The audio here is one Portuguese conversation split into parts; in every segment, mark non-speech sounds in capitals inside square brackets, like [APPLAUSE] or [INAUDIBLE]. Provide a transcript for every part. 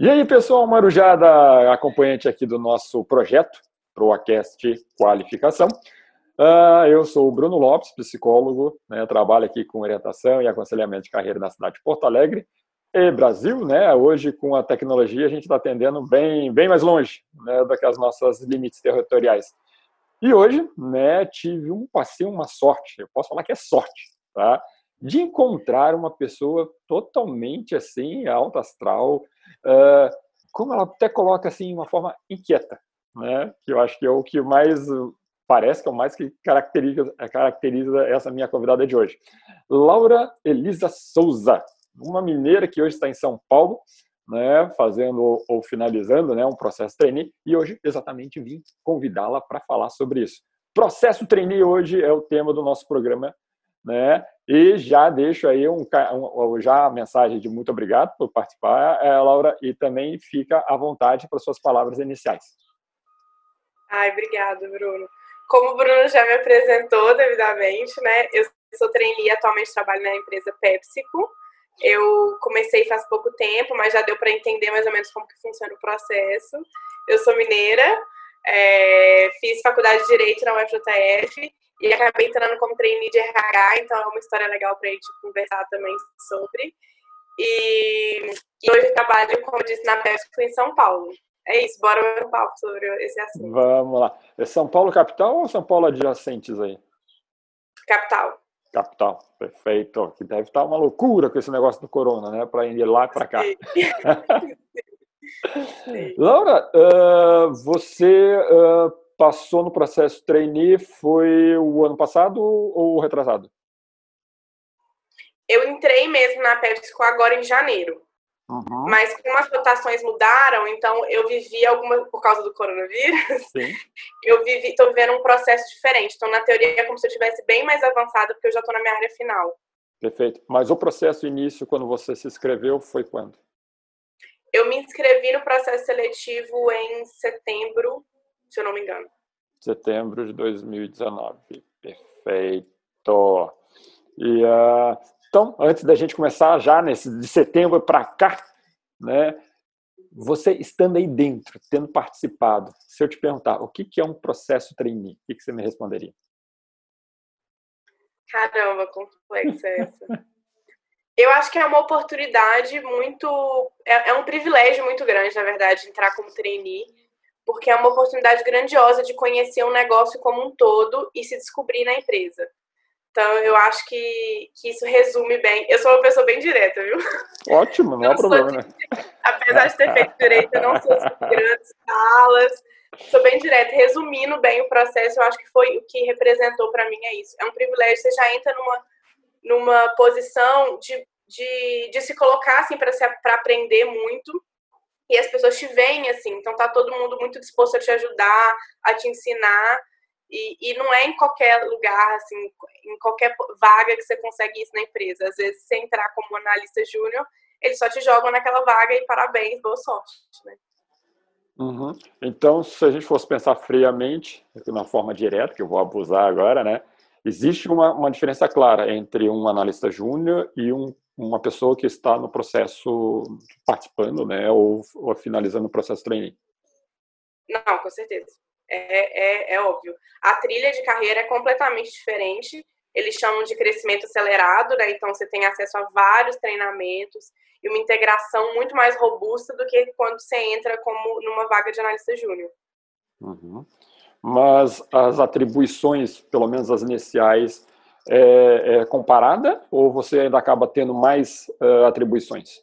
E aí, pessoal, Marujada, acompanhante aqui do nosso projeto, ProAcast Qualificação. Uh, eu sou o Bruno Lopes, psicólogo, né, trabalho aqui com orientação e aconselhamento de carreira na cidade de Porto Alegre e Brasil, né? Hoje, com a tecnologia, a gente está atendendo bem, bem mais longe né, do que as nossas limites territoriais. E hoje, né, tive um passeio, uma sorte, eu posso falar que é sorte, tá? De encontrar uma pessoa totalmente assim, alta astral, uh, como ela até coloca assim, uma forma inquieta, né? Que eu acho que é o que mais parece que é o mais que caracteriza, caracteriza essa minha convidada de hoje. Laura Elisa Souza, uma mineira que hoje está em São Paulo, né, fazendo ou finalizando né, um processo trainee, e hoje exatamente vim convidá-la para falar sobre isso. Processo trainee hoje é o tema do nosso programa, né, e já deixo aí um, já a mensagem de muito obrigado por participar, é, Laura, e também fica à vontade para suas palavras iniciais. Ai, obrigado, Bruno. Como o Bruno já me apresentou devidamente, né, eu sou trainee, atualmente trabalho na empresa PepsiCo, eu comecei faz pouco tempo, mas já deu para entender mais ou menos como que funciona o processo. Eu sou mineira, é, fiz faculdade de Direito na UFJF e acabei entrando como trainee de RH, então é uma história legal para a gente conversar também sobre. E, e hoje trabalho, como eu disse, na PESCO em São Paulo. É isso, bora ver um papo sobre esse assunto. Vamos lá. É São Paulo capital ou São Paulo adjacentes aí? Capital. Capital, perfeito. Que deve estar uma loucura com esse negócio do corona, né? Para ir lá para cá. [LAUGHS] Laura, uh, você uh, passou no processo trainee, foi o ano passado ou retrasado? Eu entrei mesmo na PepsiCo agora em janeiro. Uhum. Mas como as rotações mudaram, então eu vivi alguma por causa do coronavírus. Sim. [LAUGHS] Eu vivi, tô vivendo um processo diferente. Então na teoria é como se eu tivesse bem mais avançado porque eu já estou na minha área final. Perfeito. Mas o processo início quando você se inscreveu foi quando? Eu me inscrevi no processo seletivo em setembro, se eu não me engano. Setembro de 2019. Perfeito. E uh, então, antes da gente começar já nesse de setembro para cá, né? Você estando aí dentro, tendo participado, se eu te perguntar o que que é um processo trainee, o que, que você me responderia? Caramba, complexa essa. eu acho que é uma oportunidade muito, é, é um privilégio muito grande, na verdade, entrar como trainee, porque é uma oportunidade grandiosa de conhecer um negócio como um todo e se descobrir na empresa. Então, eu acho que, que isso resume bem. Eu sou uma pessoa bem direta, viu? Ótimo, não, há problema. De, apesar de ter feito direito, eu não sou de [LAUGHS] grandes falas. Sou bem direta. Resumindo bem o processo, eu acho que foi o que representou para mim é isso. É um privilégio, você já entra numa, numa posição de, de, de se colocar assim para aprender muito e as pessoas te veem assim. Então, tá todo mundo muito disposto a te ajudar, a te ensinar. E, e, não é em qualquer lugar, assim, em qualquer vaga que você consegue isso na empresa. Às vezes, você entrar como analista júnior, eles só te jogam naquela vaga e parabéns, boa sorte, né? Uhum. Então, se a gente fosse pensar friamente, de uma forma direta, que eu vou abusar agora, né? Existe uma, uma diferença clara entre um analista júnior e um, uma pessoa que está no processo participando, né? Ou, ou finalizando o processo trainee. Não, com certeza é, é, é óbvio. A trilha de carreira é completamente diferente. Eles chamam de crescimento acelerado, né? Então você tem acesso a vários treinamentos e uma integração muito mais robusta do que quando você entra como numa vaga de analista júnior. Uhum. Mas as atribuições, pelo menos as iniciais, é, é, comparada ou você ainda acaba tendo mais uh, atribuições?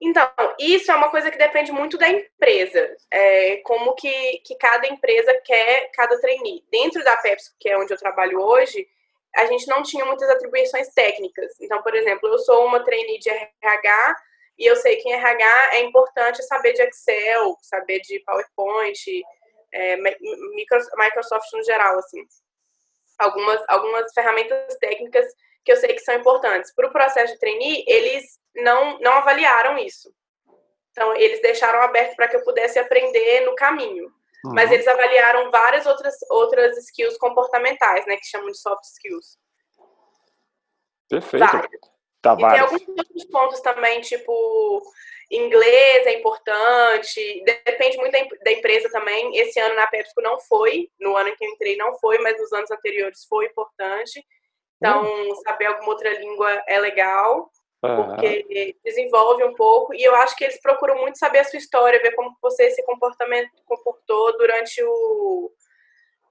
Então, isso é uma coisa que depende muito da empresa, é, como que, que cada empresa quer cada trainee. Dentro da Pepsi, que é onde eu trabalho hoje, a gente não tinha muitas atribuições técnicas. Então, por exemplo, eu sou uma trainee de RH e eu sei que em RH é importante saber de Excel, saber de PowerPoint, é, Microsoft no geral, assim. Algumas, algumas ferramentas técnicas que eu sei que são importantes. Para o processo de trainee, eles não, não avaliaram isso. Então, eles deixaram aberto para que eu pudesse aprender no caminho. Uhum. Mas eles avaliaram várias outras, outras skills comportamentais, né? Que chamam de soft skills. Perfeito. Tá, e tem alguns outros pontos também, tipo Inglês é importante, depende muito da empresa também. Esse ano na PepsiCo não foi, no ano em que eu entrei não foi, mas nos anos anteriores foi importante. Então, uhum. saber alguma outra língua é legal, porque desenvolve um pouco. E eu acho que eles procuram muito saber a sua história, ver como você se comportamento, comportou durante o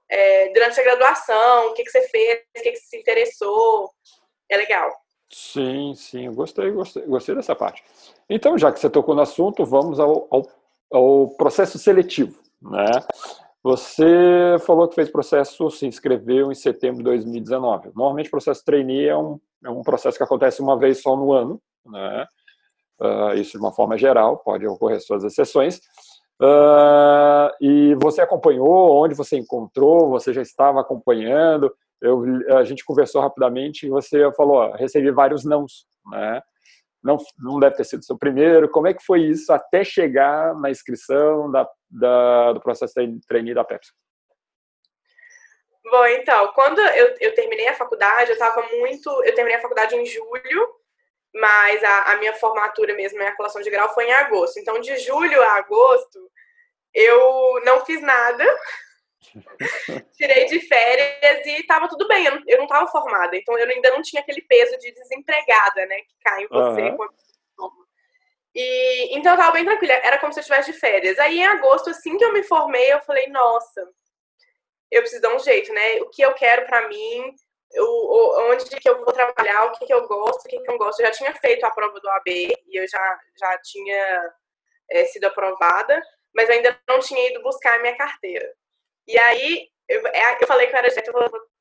é, durante a graduação, o que, que você fez, o que, que se interessou. É legal. Sim, sim, eu gostei, gostei, gostei dessa parte. Então, já que você tocou no assunto, vamos ao, ao, ao processo seletivo. Né? Você falou que fez processo, se inscreveu em setembro de 2019. Normalmente, o processo trainee é um, é um processo que acontece uma vez só no ano, né? Uh, isso de uma forma geral, pode ocorrer suas exceções. Uh, e você acompanhou, onde você encontrou, você já estava acompanhando, eu, a gente conversou rapidamente e você falou, ó, recebi vários nãos, né? Não, não deve ter sido seu primeiro. Como é que foi isso até chegar na inscrição da, da do processo de trainee da Pepsi? Bom, então, quando eu, eu terminei a faculdade, eu estava muito. Eu terminei a faculdade em julho, mas a, a minha formatura mesmo, minha colação de grau, foi em agosto. Então, de julho a agosto, eu não fiz nada. Tirei de férias e estava tudo bem, eu não, estava formada, então eu ainda não tinha aquele peso de desempregada, né, que cai em você uhum. quando e, então eu tava bem tranquila, era como se eu estivesse de férias. Aí em agosto, assim que eu me formei, eu falei, nossa, eu preciso dar um jeito, né? O que eu quero para mim, eu, onde que eu vou trabalhar, o que, que eu gosto, o que, que eu não gosto. Eu já tinha feito a prova do AB e eu já, já tinha é, sido aprovada, mas ainda não tinha ido buscar a minha carteira. E aí, eu, é, eu falei que eu era gente,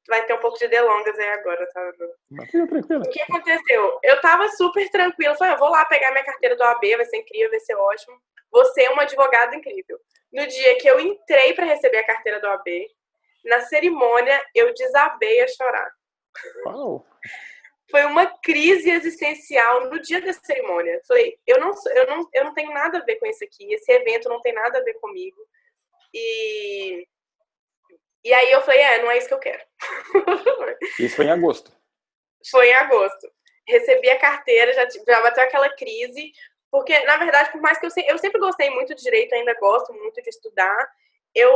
vai ter um pouco de delongas aí agora, tá? O que aconteceu? Eu tava super tranquila, falei, eu vou lá pegar minha carteira do AB, vai ser incrível, vai ser ótimo. Você é uma advogada incrível. No dia que eu entrei para receber a carteira do AB, na cerimônia eu desabei a chorar. Uau. Foi uma crise existencial no dia da cerimônia. Falei, eu não, eu não, eu não tenho nada a ver com isso aqui. Esse evento não tem nada a ver comigo. E e aí eu falei, é, não é isso que eu quero. [LAUGHS] Isso foi em agosto. Foi em agosto. Recebi a carteira, já, já bateu aquela crise, porque, na verdade, por mais que eu, eu sempre gostei muito de direito, ainda gosto muito de estudar, eu,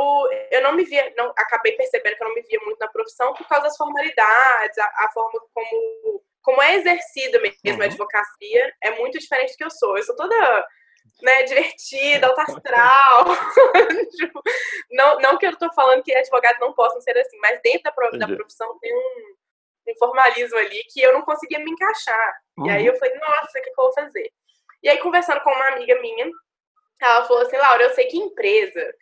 eu não me via, não, acabei percebendo que eu não me via muito na profissão por causa das formalidades, a, a forma como, como é exercida mesmo uhum. a advocacia é muito diferente do que eu sou. Eu sou toda né, divertida, alta astral. [LAUGHS] Tipo, não, não que eu estou falando que advogados não possam ser assim, mas dentro da, da profissão tem um, um, formalismo ali que eu não conseguia me encaixar. Uhum. E aí eu falei, nossa, o que, que eu vou fazer? E aí, conversando com uma amiga minha, ela falou assim, Laura, eu sei que empresa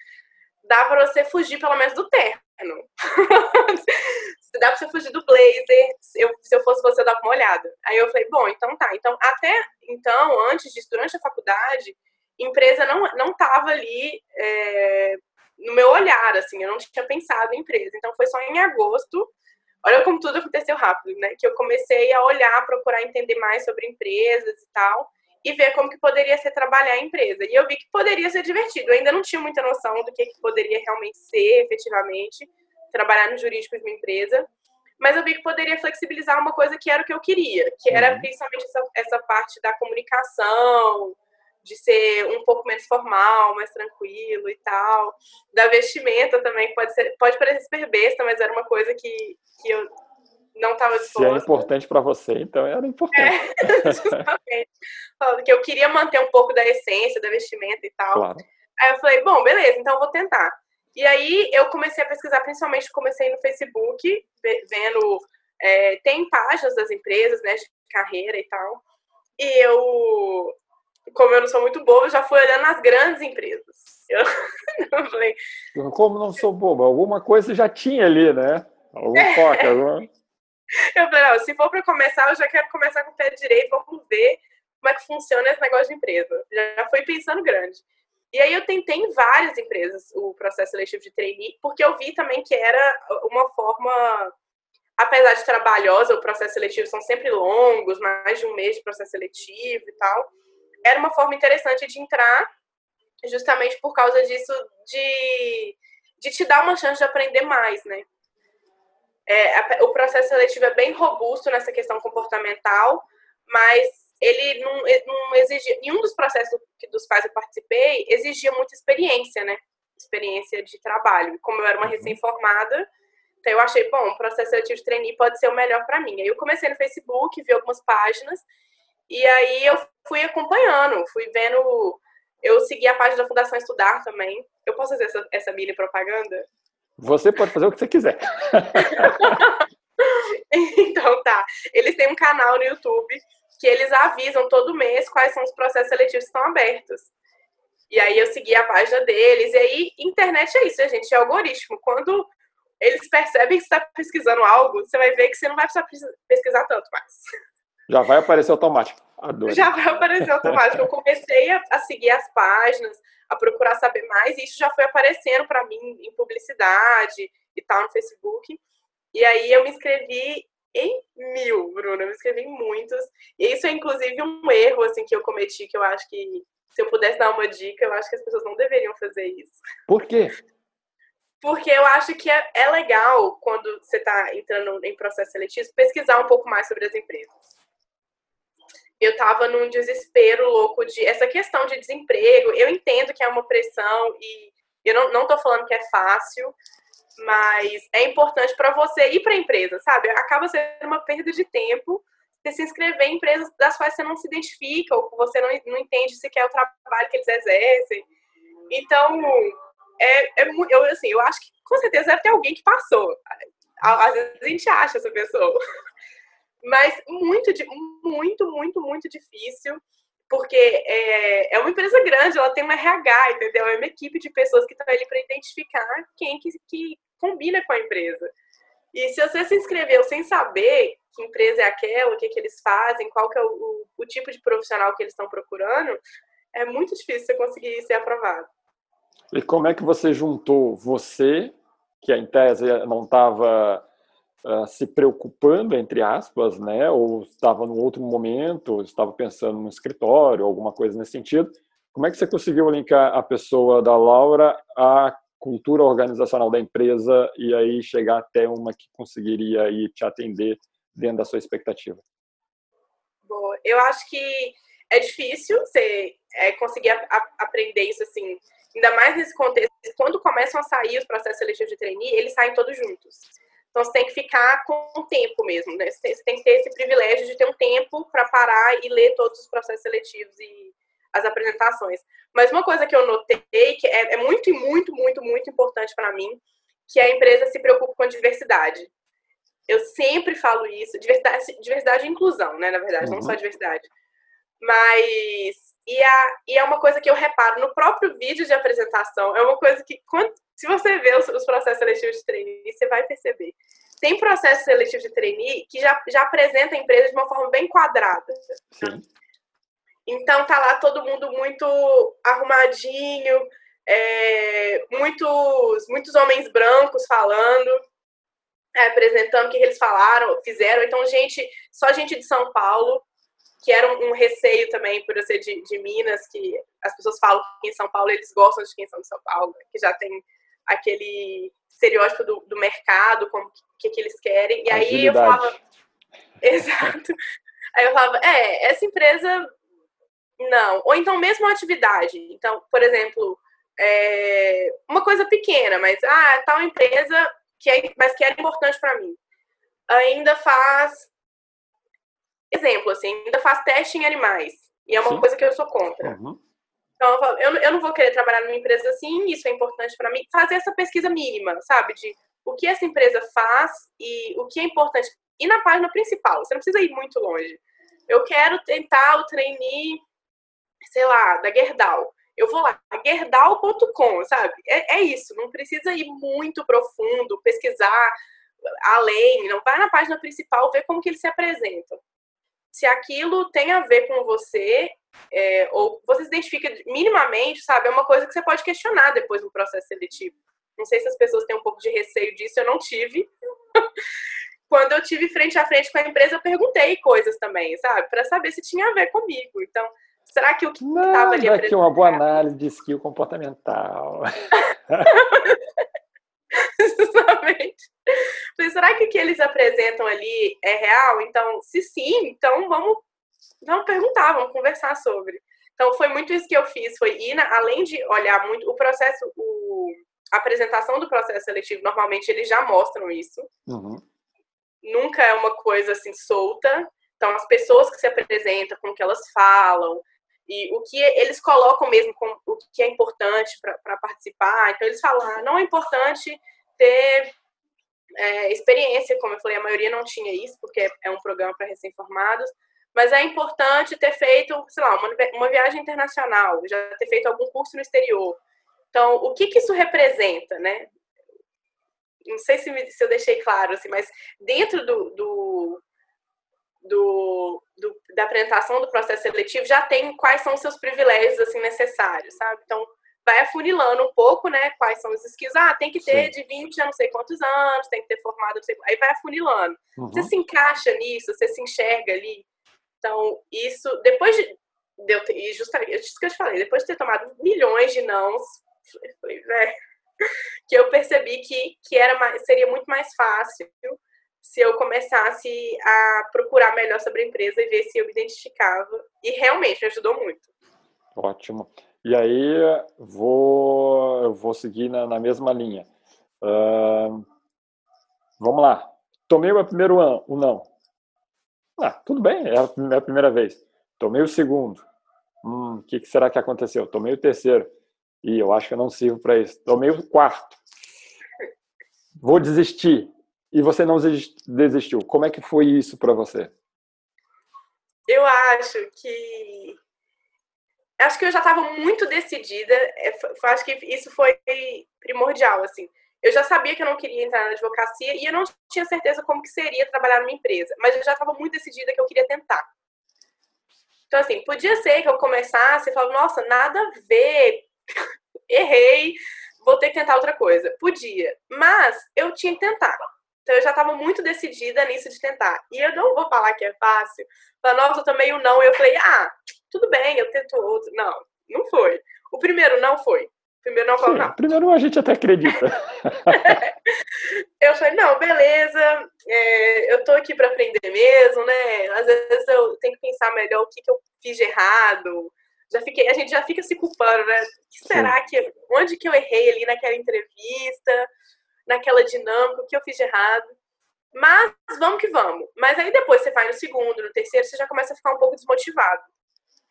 dá para você fugir pelo menos do terno. [LAUGHS] dá pra você fugir do blazer. Eu, se eu fosse você, eu dava uma olhada. Aí eu falei, bom, então tá. Então, até então, antes disso, durante a faculdade, empresa não, não tava ali é, no meu olhar, assim, eu não tinha pensado em empresa. Então, foi só em agosto, olha como tudo aconteceu rápido, né? Que eu comecei a olhar, procurar entender mais sobre empresas e tal, e ver como que poderia ser trabalhar em empresa. E eu vi que poderia ser divertido. Eu ainda não tinha muita noção do que, que poderia realmente ser, efetivamente, trabalhar no jurídico de uma empresa. Mas eu vi que poderia flexibilizar uma coisa que era o que eu queria, que era uhum. principalmente essa, essa parte da comunicação, de ser um pouco menos formal, mais tranquilo e tal. Da vestimenta também, pode, ser, pode parecer super besta, mas era uma coisa que, que eu não estava disposta. Se é importante para você, então era importante. É, [LAUGHS] justamente. Falando que eu queria manter um pouco da essência da vestimenta e tal. Claro. Aí eu falei, bom, beleza, então eu vou tentar. E aí eu comecei a pesquisar, principalmente comecei no Facebook, vendo. É, tem páginas das empresas, né, de carreira e tal. E eu, como eu não sou muito boba, já fui olhando as grandes empresas. Eu, [LAUGHS] eu falei. Como não sou boba? Alguma coisa já tinha ali, né? Algum é. foco, alguma... Eu falei, não, se for para começar, eu já quero começar com o pé direito, vamos ver como é que funciona esse negócio de empresa. Já fui pensando grande. E aí eu tentei em várias empresas o processo seletivo de trainee, porque eu vi também que era uma forma, apesar de trabalhosa, o processo seletivo são sempre longos, mais de um mês de processo seletivo e tal. Era uma forma interessante de entrar, justamente por causa disso, de, de te dar uma chance de aprender mais, né? É, o processo seletivo é bem robusto nessa questão comportamental, mas ele não, não exigia. Nenhum dos processos dos quais eu participei exigia muita experiência, né? Experiência de trabalho. Como eu era uma uhum. recém-formada, então eu achei, bom, o processo seletivo de trainee pode ser o melhor para mim. Aí eu comecei no Facebook, vi algumas páginas, e aí eu fui acompanhando, fui vendo. Eu segui a página da Fundação Estudar também. Eu posso fazer essa, essa mini propaganda? Você pode fazer o que você quiser. [LAUGHS] então tá. Eles têm um canal no YouTube que eles avisam todo mês quais são os processos seletivos que estão abertos. E aí eu segui a página deles. E aí, internet é isso, gente, é algoritmo. Quando eles percebem que você está pesquisando algo, você vai ver que você não vai precisar pesquisar tanto mais. Já vai aparecer automático. Adoro. Já vai aparecer automático. Eu comecei a, a, seguir as páginas, a procurar saber mais, e isso já foi aparecendo para mim em publicidade e tal no Facebook. E aí eu me inscrevi em mil, Bruna, eu me inscrevi em muitos. E isso é inclusive um erro assim que eu cometi, que eu acho que se eu pudesse dar uma dica, eu acho que as pessoas não deveriam fazer isso. Por quê? Porque eu acho que é, é legal, quando você está entrando em processo seletivo, pesquisar um pouco mais sobre as empresas. Eu estava num desespero louco de essa questão de desemprego. Eu entendo que é uma pressão e eu não estou falando que é fácil, mas é importante para você e para a empresa, sabe? Acaba sendo uma perda de tempo você se inscrever em empresas das quais você não se identifica ou você não, não entende se quer o trabalho que eles exercem. Então, é, é eu, assim, eu acho que com certeza deve ter alguém que passou. Às vezes a gente acha essa pessoa. Mas muito, muito, muito, muito difícil, porque é, é uma empresa grande, ela tem um RH, entendeu? É uma equipe de pessoas que estão ali para identificar quem que, que combina com a empresa. E se você se inscreveu sem saber que empresa é aquela, o que, que eles fazem, qual que é o, o tipo de profissional que eles estão procurando, é muito difícil você conseguir ser aprovado. E como é que você juntou você, que em tese não estava ah, se preocupando, entre aspas, né, ou estava num outro momento, estava pensando no escritório, alguma coisa nesse sentido, como é que você conseguiu linkar a pessoa da Laura à cultura organizacional da empresa e aí chegar até uma que conseguiria aí te atender dentro da sua expectativa? Boa. Eu acho que é difícil você é, conseguir a, a, aprender isso assim Ainda mais nesse contexto, quando começam a sair os processos seletivos de trainee, eles saem todos juntos. Então você tem que ficar com o tempo mesmo, né? Você tem, que ter esse privilégio de ter um tempo para parar e ler todos os processos seletivos e as apresentações. Mas uma coisa que eu notei que é, é muito, muito, muito, muito importante para mim, que a empresa se preocupa com a diversidade. Eu sempre falo isso, diversidade, diversidade e inclusão, né? Na verdade, uhum. não só diversidade. Mas e, a, e é uma coisa que eu reparo no próprio vídeo de apresentação. É uma coisa que, quando, se você vê os, os processos seletivos de trainee, você vai perceber. Tem processo seletivo de trainee que já, já apresenta a empresa de uma forma bem quadrada. Sim. Então, tá lá todo mundo muito arrumadinho, é, muitos, muitos homens brancos falando, é, apresentando o que eles falaram, fizeram. Então, gente, só gente de São Paulo que era um, um, receio também por eu ser de, de, Minas, que as pessoas falam que em São Paulo eles gostam de quem são de São Paulo, que já tem aquele estereótipo do, do mercado, como que, que eles querem. E aí eu falava. [LAUGHS] Exato. Aí eu falava, é, essa empresa. Não. Ou então mesmo a atividade. Então, por exemplo, é, uma coisa pequena, mas ah, tal empresa que é, mas que era importante para mim. Ainda faz exemplo, assim, ainda faz teste em animais. E é uma Sim. coisa que eu sou contra. Uhum. Então, eu, falo, eu, eu, não vou querer trabalhar numa empresa assim, isso é importante para mim. Fazer essa pesquisa mínima, sabe? De o que essa empresa faz e o que é importante. E na página principal, você não precisa ir muito longe. Eu quero tentar o trainee, sei lá, da Gerdau. Eu vou lá, gerdau.com, sabe? É, é isso, não precisa ir muito profundo, pesquisar além, não vai na página principal ver como que eles se apresentam se aquilo tem a ver com você, é, ou você se identifica minimamente, sabe? É uma coisa que você pode questionar depois do processo seletivo. Não sei se as pessoas têm um pouco de receio disso, eu não tive. [LAUGHS] Quando eu tive frente a frente com a empresa, eu perguntei coisas também, sabe? Para saber se tinha a ver comigo. Então, será que o que estava ali aqui uma boa análise de skill comportamental. [LAUGHS] [LAUGHS] Exatamente. será que o que eles apresentam ali é real? Então, se sim, então vamos vamos perguntar, vamos conversar sobre. Então, foi muito isso que eu fiz, foi ir, na, além de olhar muito, o processo, o, a apresentação do processo seletivo, normalmente eles já mostram isso. Uhum. Nunca é uma coisa assim solta. Então, as pessoas que se apresentam, com o que elas falam, e o que eles colocam mesmo com o que é importante para participar. Então, eles falam, ah, não é importante ter é, experiência, como eu falei, a maioria não tinha isso, porque é um programa para recém-formados, mas é importante ter feito, sei lá, uma, uma viagem internacional, já ter feito algum curso no exterior. Então, o que, que isso representa, né? Não sei se, me, se eu deixei claro, assim, mas dentro do, do, do, do, da apresentação do processo seletivo já tem quais são os seus privilégios assim necessários, sabe? Então, vai afunilando um pouco, né? Quais são os skills. Ah, tem que ter Sim. de 20 a não sei quantos anos, tem que ter formado, não sei. Aí vai afunilando. Uhum. Você se encaixa nisso, você se enxerga ali. Então, isso, depois de. de ter, e justamente, isso que eu te falei, depois de ter tomado milhões de nãos, velho, [LAUGHS] que eu percebi que, que era mais, seria muito mais fácil se eu começasse a procurar melhor sobre a empresa e ver se eu me identificava. E realmente me ajudou muito. Ótimo. E aí vou, eu vou seguir na, na mesma linha. Uh, vamos lá. Tomei o primeiro ano, o não. Ah, tudo bem, é a primeira vez. Tomei o segundo. Hum, o que, que será que aconteceu? Tomei o terceiro. E eu acho que eu não sirvo para isso. Tomei o quarto. Vou desistir. E você não desistiu. Como é que foi isso para você? Eu acho que acho que eu já estava muito decidida. É, acho que isso foi primordial, assim. Eu já sabia que eu não queria entrar na advocacia e eu não tinha certeza como que seria trabalhar numa empresa, mas eu já estava muito decidida que eu queria tentar. Então, assim, podia ser que eu começasse e falasse, nossa, nada a ver, [LAUGHS] errei, vou ter que tentar outra coisa. Podia, mas eu tinha que tentar. Então eu já estava muito decidida nisso de tentar. E eu não vou falar que é fácil. Falar, nossa, eu tomei o não. E eu falei, ah, tudo bem, eu tento outro. Não, não foi. O primeiro não foi. O primeiro não falou, não. O primeiro a gente até acredita. [LAUGHS] eu falei, não, beleza, é, eu tô aqui para aprender mesmo, né? Às vezes eu tenho que pensar melhor o que, que eu fiz de errado. Já fiquei, a gente já fica se culpando, né? O que será Sim. que. Onde que eu errei ali naquela entrevista? Naquela dinâmica, o que eu fiz de errado. Mas vamos que vamos. Mas aí depois você vai no segundo, no terceiro, você já começa a ficar um pouco desmotivado.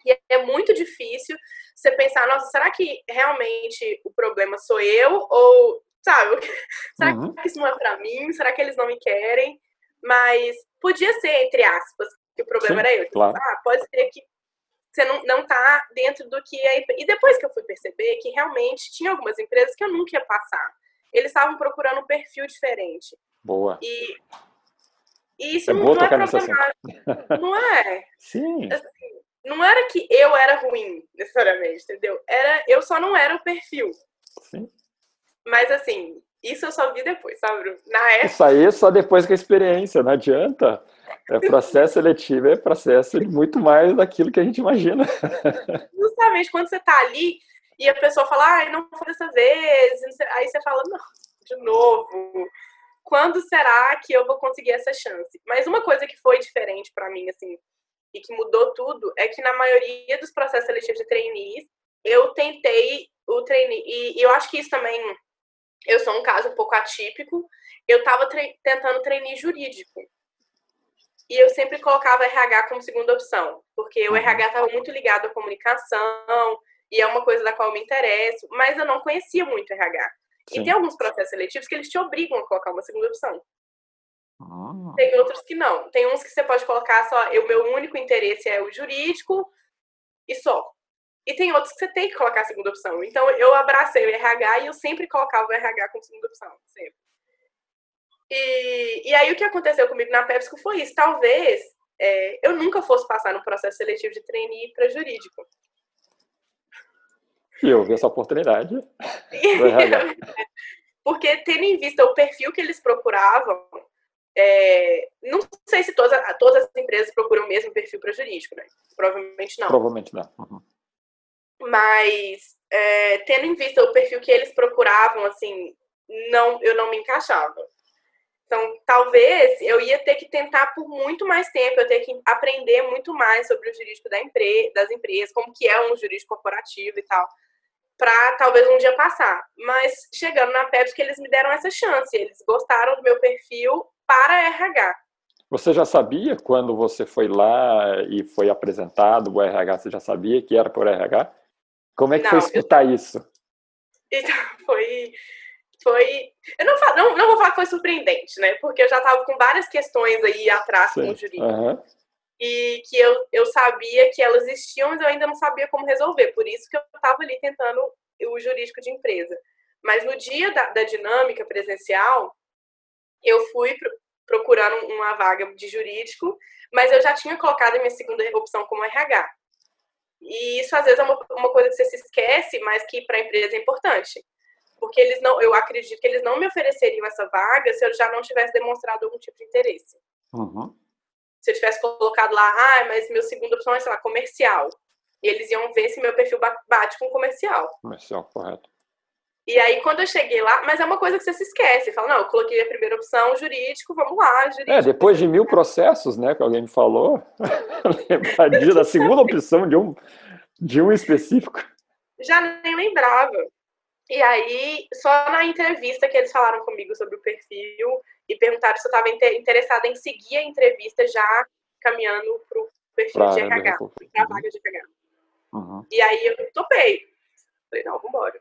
E é muito difícil você pensar, nossa, será que realmente o problema sou eu? Ou, sabe, [LAUGHS] será uhum. que isso não é pra mim? Será que eles não me querem? Mas podia ser, entre aspas, que o problema Sim, era eu. Claro. Ah, pode ser que você não, não tá dentro do que é. E depois que eu fui perceber que realmente tinha algumas empresas que eu nunca ia passar eles estavam procurando um perfil diferente. Boa. E, e isso é não, é problemático. Não é? [LAUGHS] Sim. Assim, não era que eu era ruim, necessariamente, entendeu? Era, eu só não era o perfil. Sim. Mas assim, isso eu só vi depois, sabe? Na época... Isso aí é só depois com a experiência, não adianta. É [LAUGHS] processo seletivo, é processo de muito mais daquilo que a gente imagina. Justamente quando você tá ali, e a pessoa fala, ai, não foi dessa vez. Aí você fala, não, de novo. Quando será que eu vou conseguir essa chance? Mas uma coisa que foi diferente para mim, assim, e que mudou tudo, é que na maioria dos processos seletivos de trainees, eu tentei o trainee, e eu acho que isso também, eu sou um caso um pouco atípico, eu estava tentando trainee jurídico. E eu sempre colocava RH como segunda opção, porque o RH estava muito ligado à comunicação, e é uma coisa da qual eu me interesso, mas eu não conhecia muito RH. Sim. E tem alguns processos seletivos que eles te obrigam a colocar uma segunda opção. Ah. Tem outros que não. Tem uns que você pode colocar só, o meu único interesse é o jurídico e só. E tem outros que você tem que colocar a segunda opção. Então eu abracei o RH e eu sempre colocava o RH como segunda opção, sempre. E, e aí o que aconteceu comigo na PepsiCo foi isso. Talvez é, eu nunca fosse passar no processo seletivo de trainee para jurídico. E eu vi essa oportunidade. [LAUGHS] Porque tendo em vista o perfil que eles procuravam, é, não sei se todas, todas as empresas procuram o mesmo perfil para jurídico, né? Provavelmente não. Provavelmente não. Uhum. Mas é, tendo em vista o perfil que eles procuravam, assim, não, eu não me encaixava. Então, talvez eu ia ter que tentar por muito mais tempo, eu ter que aprender muito mais sobre o jurídico da empre das empresas, como que é um jurídico corporativo e tal, para talvez um dia passar. Mas chegando na Pepsi, que eles me deram essa chance, eles gostaram do meu perfil para RH. Você já sabia quando você foi lá e foi apresentado o RH, você já sabia que era por RH? Como é que Não, foi escutar eu... isso? Então, [LAUGHS] foi foi. Eu não, falo, não, não vou falar que foi surpreendente, né? Porque eu já estava com várias questões aí atrás Sim. com o jurídico. Uhum. E que eu, eu sabia que elas existiam, mas eu ainda não sabia como resolver. Por isso que eu estava ali tentando o jurídico de empresa. Mas no dia da, da dinâmica presencial, eu fui pro, procurando uma vaga de jurídico, mas eu já tinha colocado a minha segunda opção como RH. E isso às vezes é uma, uma coisa que você se esquece, mas que para a empresa é importante porque eles não, eu acredito que eles não me ofereceriam essa vaga se eu já não tivesse demonstrado algum tipo de interesse. Uhum. Se eu tivesse colocado lá, ah, mas meu segundo opção é, sei lá, comercial. E eles iam ver se meu perfil bate com comercial. Comercial, correto. E aí, quando eu cheguei lá, mas é uma coisa que você se esquece. Fala, não, eu coloquei a primeira opção, jurídico, vamos lá, jurídico. É, depois de mil processos, né, que alguém me falou, [LAUGHS] lembrar da segunda opção de um, de um específico. Já nem lembrava. E aí, só na entrevista que eles falaram comigo sobre o perfil e perguntaram se eu estava interessada em seguir a entrevista já caminhando para o perfil pra de RH, para a vaga de RH. Uhum. E aí eu topei. Falei, não, vambora.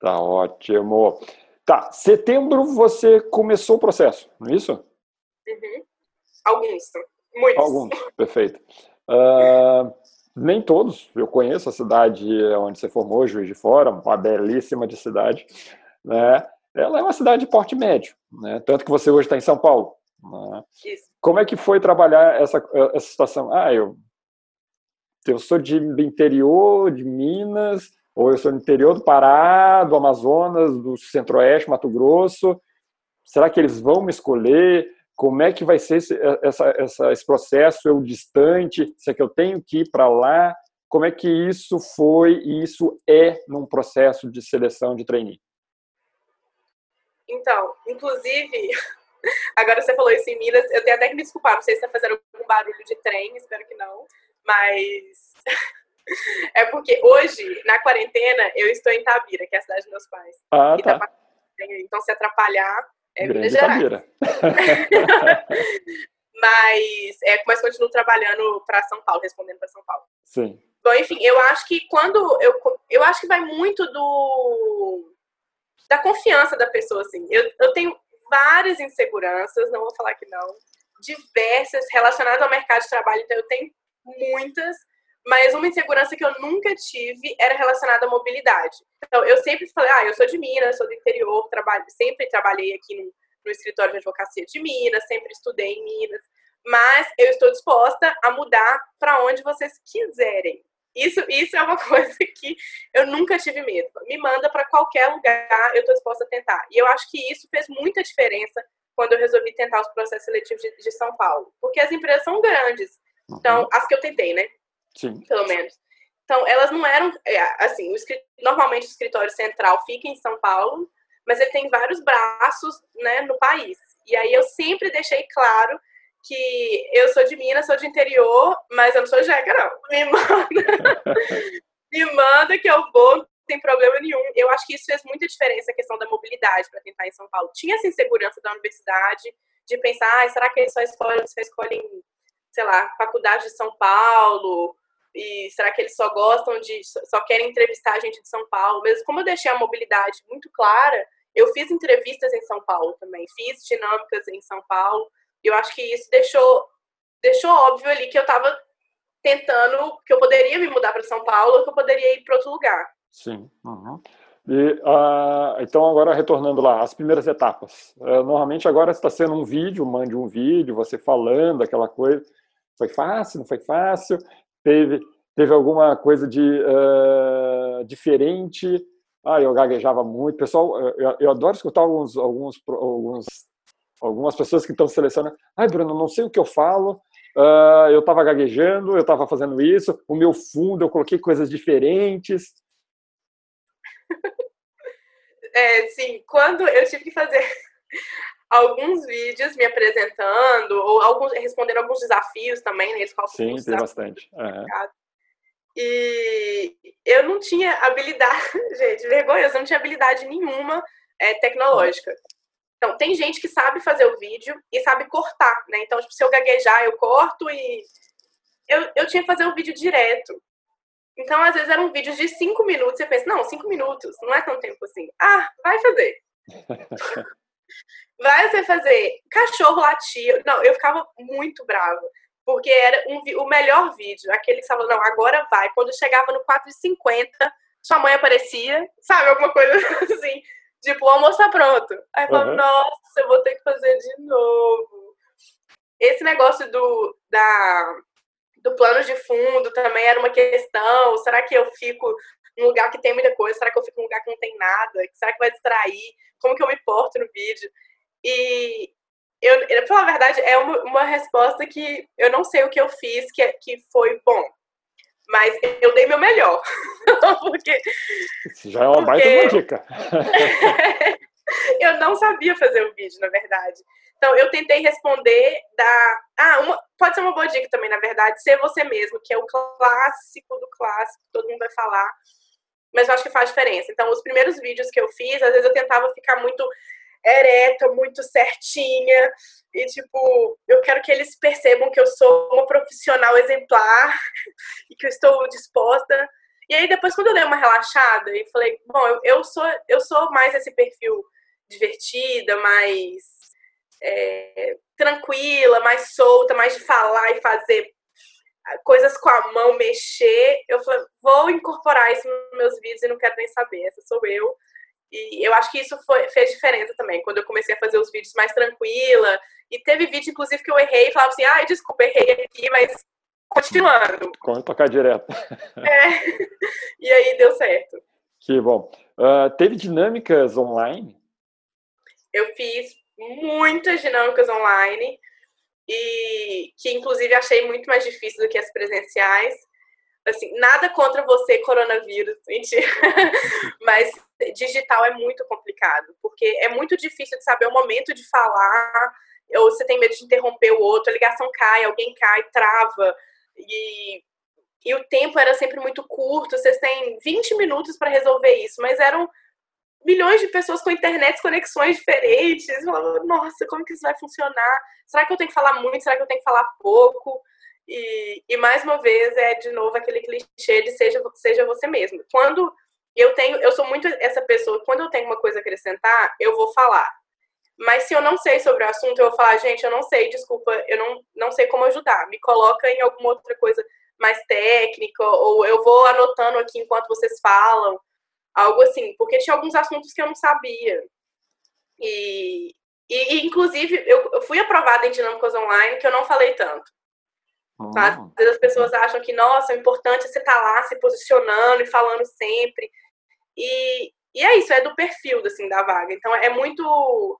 Tá ótimo. Tá, setembro você começou o processo, não é isso? Uhum. Alguns, muitos. Alguns, perfeito. Uh, nem todos. Eu conheço a cidade onde você formou, Juiz de Fora, uma belíssima de cidade. Né? Ela é uma cidade de porte médio, né? tanto que você hoje está em São Paulo. Né? Como é que foi trabalhar essa, essa situação? Ah, eu, eu sou de, do interior de Minas, ou eu sou do interior do Pará, do Amazonas, do Centro-Oeste, Mato Grosso. Será que eles vão me escolher? como é que vai ser esse, essa, essa, esse processo, eu distante, se é que eu tenho que ir para lá, como é que isso foi e isso é num processo de seleção de trainee? Então, inclusive, [LAUGHS] agora você falou isso em Minas, eu tenho até que me desculpar, não sei se está fazendo algum barulho de trem, espero que não, mas [LAUGHS] é porque hoje, na quarentena, eu estou em Tabira, que é a cidade dos meus pais. Ah, tá. tá. Então, se atrapalhar, é Grande Minas Gerais. [LAUGHS] mas, é, mas continuo trabalhando para São Paulo, respondendo para São Paulo. Sim. Bom, enfim, eu acho que quando eu, eu acho que vai muito do da confiança da pessoa, assim. Eu, eu tenho várias inseguranças, não vou falar que não, diversas relacionadas ao mercado de trabalho, então eu tenho muitas, mas uma insegurança que eu nunca tive era relacionada à mobilidade. Então, eu sempre falei, ah, eu sou de Minas, sou do interior, trabalho, sempre trabalhei aqui no, no escritório de advocacia de Minas, sempre estudei em Minas, mas eu estou disposta a mudar para onde vocês quiserem. Isso, isso é uma [LAUGHS] coisa que eu nunca tive medo. Me manda para qualquer lugar, eu estou disposta a tentar. E eu acho que isso fez muita diferença quando eu resolvi tentar os processos seletivos de, de São Paulo. Porque as empresas são grandes. Então, uhum. as que eu tentei, né? Sim. Pelo menos. Então, elas não eram. É, assim, o, normalmente o escritório central fica em São Paulo, mas ele tem vários braços né, no país. E aí eu sempre deixei claro que eu sou de Minas, sou de interior, mas eu não sou jeca, não. Me [LAUGHS] manda. me manda que eu vou, não tem problema nenhum. Eu acho que isso fez muita diferença a questão da mobilidade para tentar em São Paulo. Tinha essa insegurança da universidade de pensar, ah, será que eles só escolhem, só escolhem, sei lá, faculdade de São Paulo? E será que eles só gostam de, só querem entrevistar a gente de São Paulo? Mesmo como eu deixei a mobilidade muito clara, eu fiz entrevistas em São Paulo também, fiz dinâmicas em São Paulo. Eu acho que isso deixou, deixou óbvio ali que eu estava tentando, que eu poderia me mudar para São Paulo que eu poderia ir para outro lugar. Sim. Uhum. E, uh, então, agora retornando lá, as primeiras etapas. Uh, normalmente agora está sendo um vídeo, mande um vídeo, você falando aquela coisa. Foi fácil, não foi fácil? Teve, teve alguma coisa de uh, diferente? Ah, eu gaguejava muito. Pessoal, eu, eu adoro escutar alguns, alguns, alguns, algumas pessoas que estão selecionando. Ai, Bruno, não sei o que eu falo. Uh, eu estava gaguejando, eu estava fazendo isso. O meu fundo, eu coloquei coisas diferentes. [LAUGHS] É, sim, quando eu tive que fazer [LAUGHS] alguns vídeos me apresentando, ou alguns, respondendo alguns desafios também, né? Eles Sim, tem bastante. Uhum. E eu não tinha habilidade, [LAUGHS] gente, vergonha, eu não tinha habilidade nenhuma é, tecnológica. Então, tem gente que sabe fazer o vídeo e sabe cortar, né? Então, tipo, se eu gaguejar, eu corto e. Eu, eu tinha que fazer o vídeo direto. Então, às vezes, eram vídeos de cinco minutos. Você pensa, não, cinco minutos, não é tão tempo assim. Ah, vai fazer. [LAUGHS] vai você fazer. Cachorro latia. Não, eu ficava muito brava. Porque era um, o melhor vídeo. Aquele que falava, não, agora vai. Quando chegava no 4,50, sua mãe aparecia, sabe? Alguma coisa [LAUGHS] assim. Tipo, o almoço tá pronto. Aí eu uhum. nossa, eu vou ter que fazer de novo. Esse negócio do, da, do plano de fundo também era uma questão. Será que eu fico num lugar que tem muita coisa? Será que eu fico num lugar que não tem nada? Será que vai distrair? Como que eu me porto no vídeo? E eu, pra falar a verdade, é uma, uma resposta que eu não sei o que eu fiz que, que foi bom. Mas eu dei meu melhor. [LAUGHS] porque, Isso já é uma porque... baita uma dica. [LAUGHS] eu não sabia fazer o vídeo, na verdade. Então, eu tentei responder da. Ah, uma... pode ser uma boa dica também, na verdade, ser você mesmo, que é o clássico do clássico, todo mundo vai falar. Mas eu acho que faz diferença. Então, os primeiros vídeos que eu fiz, às vezes eu tentava ficar muito ereta, muito certinha. E, tipo, eu quero que eles percebam que eu sou uma profissional exemplar [LAUGHS] e que eu estou disposta. E aí, depois, quando eu dei uma relaxada e falei, bom, eu, eu, sou, eu sou mais esse perfil divertida, mais é, tranquila, mais solta, mais de falar e fazer coisas com a mão, mexer. Eu falei, vou incorporar isso nos meus vídeos e não quero nem saber. Essa sou eu. E eu acho que isso foi, fez diferença também, quando eu comecei a fazer os vídeos mais tranquila. E teve vídeo, inclusive, que eu errei e falava assim, ai, desculpa, errei aqui, mas continuando. Como tocar direto. [LAUGHS] É. E aí deu certo. Que bom. Uh, teve dinâmicas online? Eu fiz muitas dinâmicas online e que inclusive achei muito mais difícil do que as presenciais assim, nada contra você, coronavírus, mentira. [LAUGHS] Mas digital é muito complicado, porque é muito difícil de saber o momento de falar, ou você tem medo de interromper o outro, a ligação cai, alguém cai, trava, e, e o tempo era sempre muito curto, vocês têm 20 minutos para resolver isso, mas eram milhões de pessoas com internet, conexões diferentes, falando, nossa, como que isso vai funcionar? Será que eu tenho que falar muito? Será que eu tenho que falar pouco? E, e mais uma vez é de novo aquele clichê de seja, seja você mesmo. Quando eu tenho, eu sou muito essa pessoa, quando eu tenho uma coisa a acrescentar, eu vou falar. Mas se eu não sei sobre o assunto, eu vou falar, gente, eu não sei, desculpa, eu não, não sei como ajudar. Me coloca em alguma outra coisa mais técnica, ou eu vou anotando aqui enquanto vocês falam, algo assim, porque tinha alguns assuntos que eu não sabia. E, e, e inclusive, eu, eu fui aprovada em dinâmicas online que eu não falei tanto. Às vezes as pessoas acham que, nossa, o importante é você estar tá lá se posicionando e falando sempre. E, e é isso, é do perfil assim, da vaga. Então é muito.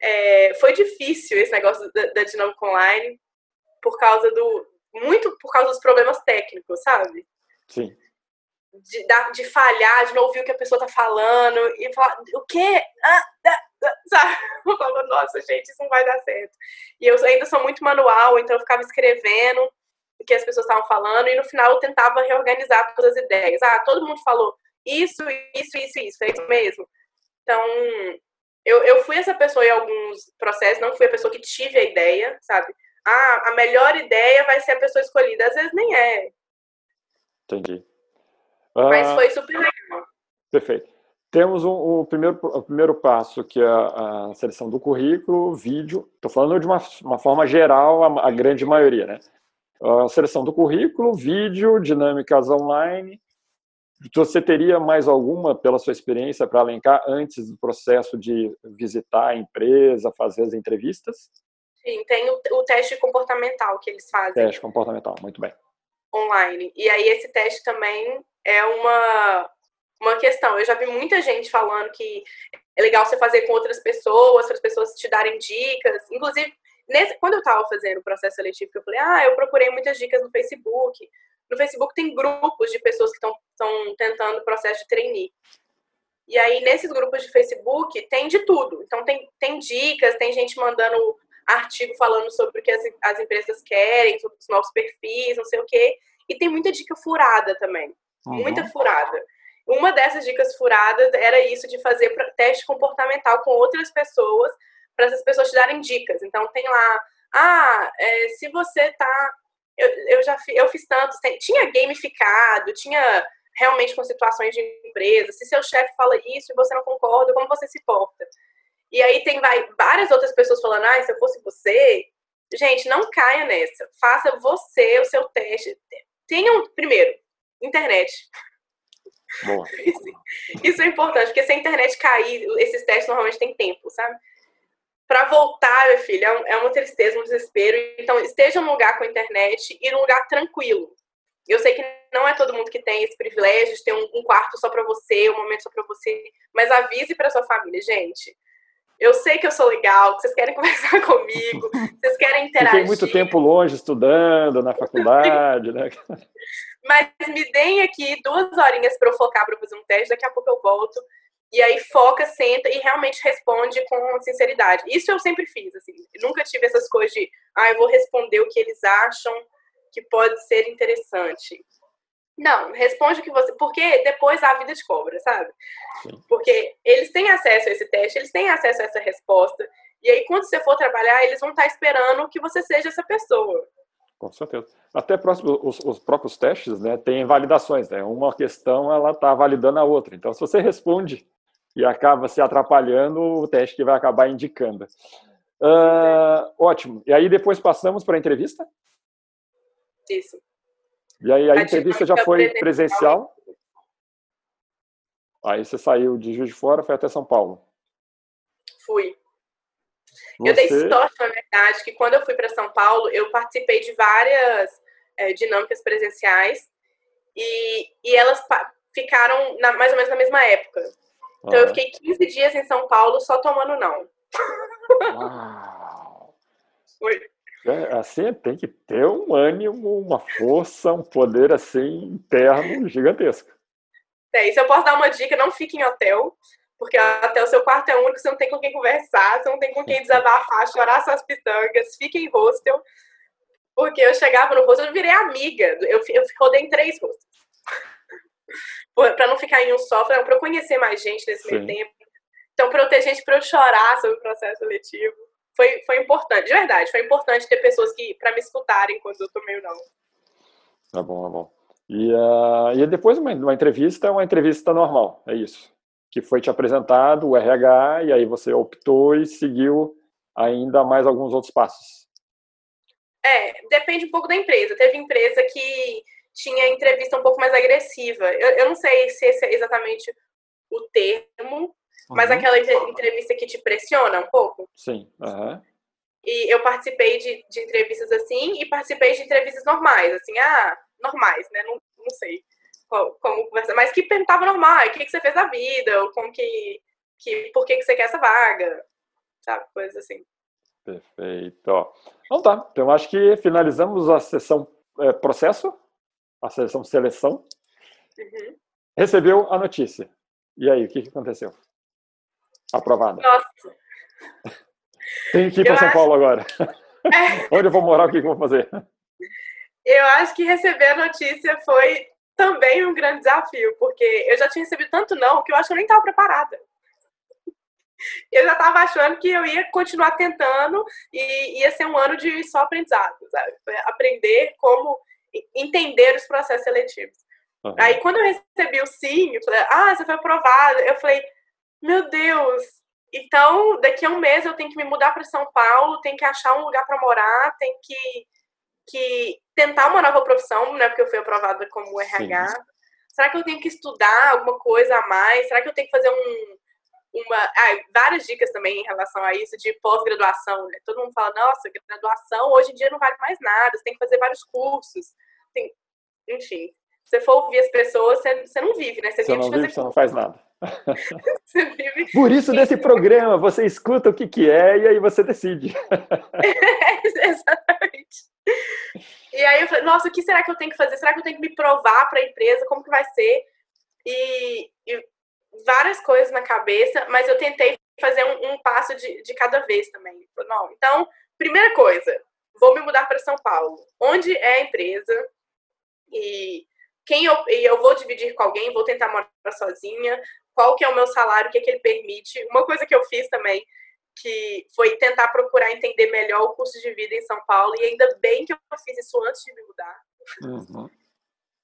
É, foi difícil esse negócio da, da dinâmica online por causa do. Muito por causa dos problemas técnicos, sabe? Sim. De, de falhar, de não ouvir o que a pessoa tá falando e falar, o quê? Ah, ah, [LAUGHS] sabe? Eu falo, nossa, gente, isso não vai dar certo. E eu ainda sou muito manual, então eu ficava escrevendo o que as pessoas estavam falando e no final eu tentava reorganizar todas as ideias. Ah, todo mundo falou isso, isso, isso, isso, é isso mesmo. Então, eu, eu fui essa pessoa em alguns processos, não fui a pessoa que tive a ideia, sabe? Ah, a melhor ideia vai ser a pessoa escolhida. Às vezes nem é. Entendi. Mas ah, foi super legal. Perfeito. Temos um, o, primeiro, o primeiro passo, que é a, a seleção do currículo, vídeo. Estou falando de uma, uma forma geral, a, a, grande maioria, né? A seleção do currículo, vídeo, dinâmicas online. Você teria mais alguma, pela sua experiência, para alencar antes do processo de visitar a empresa, fazer as entrevistas? Sim, tem o, o teste comportamental que eles fazem. Teste comportamental, muito bem. Online. E aí esse teste também é uma uma questão. Eu já vi muita gente falando que é legal você fazer com outras pessoas, para as pessoas te darem dicas. Inclusive, nesse, quando eu estava fazendo o processo seletivo, eu falei, ah, eu procurei muitas dicas no Facebook. No Facebook tem grupos de pessoas que estão tentando o processo de trainee. E aí, nesses grupos de Facebook, tem de tudo. Então, tem, tem dicas, tem gente mandando artigo falando sobre o que as, as empresas querem, sobre os novos perfis, não sei o quê. E tem muita dica furada também. Uhum. Muita furada. Uma dessas dicas furadas era isso de fazer teste comportamental com outras pessoas, para essas pessoas te darem dicas. Então, tem lá, ah, é, se você tá. Eu, eu já fiz, eu fiz tantos, tinha gamificado, tinha realmente com situações de empresa, se seu chefe fala isso e você não concorda, como você se porta? E aí tem vai, várias outras pessoas falando, ah, se eu fosse você, gente, não caia nessa. Faça você o seu teste. Tenham, primeiro, internet. Boa. Isso é importante, porque se a internet cair, esses testes normalmente têm tempo, sabe? Para voltar, meu filho, é, é uma tristeza, um desespero. Então, esteja num lugar com internet e num lugar tranquilo. Eu sei que não é todo mundo que tem esse privilégio de ter um, um quarto só para você, um momento só para você, mas avise para sua família, gente. Eu sei que eu sou legal, que vocês querem [LAUGHS] conversar comigo, vocês querem interagir. Fiquei muito tempo longe estudando na [LAUGHS] faculdade, né? [LAUGHS] Mas me deem aqui duas horinhas para eu focar para fazer um teste, daqui a pouco eu volto. E aí foca, senta e realmente responde com sinceridade. Isso eu sempre fiz, assim. nunca tive essas coisas de, ah, eu vou responder o que eles acham que pode ser interessante. Não, responde o que você. Porque depois a vida te cobra, sabe? Porque eles têm acesso a esse teste, eles têm acesso a essa resposta. E aí, quando você for trabalhar, eles vão estar esperando que você seja essa pessoa. Com certeza. Até próximo, os, os, próprios testes né, têm validações. Né? Uma questão ela está validando a outra. Então, se você responde e acaba se atrapalhando, o teste que vai acabar indicando. Uh, ótimo. E aí depois passamos para a entrevista? Isso. E aí a, a entrevista já foi presencial? Aí você saiu de Juiz de Fora, foi até São Paulo? Fui. Você... Eu dei sorte, na verdade, que quando eu fui para São Paulo, eu participei de várias é, dinâmicas presenciais e, e elas ficaram na, mais ou menos na mesma época. Então ah. eu fiquei 15 dias em São Paulo só tomando não. Uau. Foi. É, assim, tem que ter um ânimo, uma força, um poder assim interno gigantesco. É, se eu posso dar uma dica, não fique em hotel, porque até o seu quarto é único, você não tem com quem conversar, você não tem com quem desabafar, chorar suas pitangas, fique em hostel. Porque eu chegava no hostel, eu virei amiga. Eu, eu rodei em três hostels. [LAUGHS] para não ficar em um só, para eu conhecer mais gente nesse meio tempo. Então, para eu ter gente para eu chorar sobre o processo seletivo foi, foi importante, de verdade, foi importante ter pessoas que para me escutarem quando eu tô meio não. Tá bom, tá bom. E, uh, e depois uma, uma entrevista é uma entrevista normal, é isso. Que foi te apresentado o RH e aí você optou e seguiu ainda mais alguns outros passos. É, depende um pouco da empresa. Teve empresa que tinha entrevista um pouco mais agressiva. Eu, eu não sei se esse é exatamente o termo, mas uhum. aquela entrevista que te pressiona um pouco? Sim. Uhum. E eu participei de, de entrevistas assim e participei de entrevistas normais, assim, ah, normais, né? Não, não sei como, conversar, mas que perguntava normal, o que, que você fez da vida, ou como que, que por que, que você quer essa vaga, sabe? Coisas assim. Perfeito. Então tá, então acho que finalizamos a sessão é, processo, a sessão seleção. Uhum. Recebeu a notícia. E aí, o que, que aconteceu? Aprovada. Nossa. [LAUGHS] Tem que ir para São acho... Paulo agora. [LAUGHS] É. [LAUGHS] Onde eu vou morar, o que eu vou fazer? Eu acho que receber a notícia foi também um grande desafio, porque eu já tinha recebido tanto não que eu acho que eu nem estava preparada. [LAUGHS] Eu já estava achando que eu ia continuar tentando e ia ser um ano de só aprendizado, sabe? Aprender como entender os processos seletivos. Uhum. Aí, quando eu recebi o sim, eu falei, ah, você foi aprovado. Eu falei, meu Deus! Então, daqui a um mês eu tenho que me mudar para São Paulo, tenho que achar um lugar para morar, tenho que, que tentar uma nova profissão, né? Porque eu fui aprovada como RH. Sim. Será que eu tenho que estudar alguma coisa a mais? Será que eu tenho que fazer um, uma. Ah, várias dicas também em relação a isso de pós-graduação. Né? Todo mundo fala, nossa, graduação hoje em dia não vale mais nada, você tem que fazer vários cursos. Tem... Enfim, se você for ouvir as pessoas, você, você não vive, né? Você, você não vive, você não faz nada. [LAUGHS] Por isso desse programa, você escuta o que, que é e aí você decide. [LAUGHS] exatamente. E aí eu falei, nossa, o que será que eu tenho que fazer? Será que eu tenho que me provar para a empresa? Como que vai ser? E, e várias coisas na cabeça, mas eu tentei fazer um, um passo de, de cada vez também. Não, então, primeira coisa, vou me mudar para São Paulo. Onde é a empresa? E quem eu, e eu vou dividir com alguém, vou tentar morar sozinha, qual que é o meu salário, o que, é que ele permite. Uma coisa que eu fiz também, que foi tentar procurar entender melhor o custo de vida em São Paulo, e ainda bem que eu fiz isso antes de me mudar. Uhum.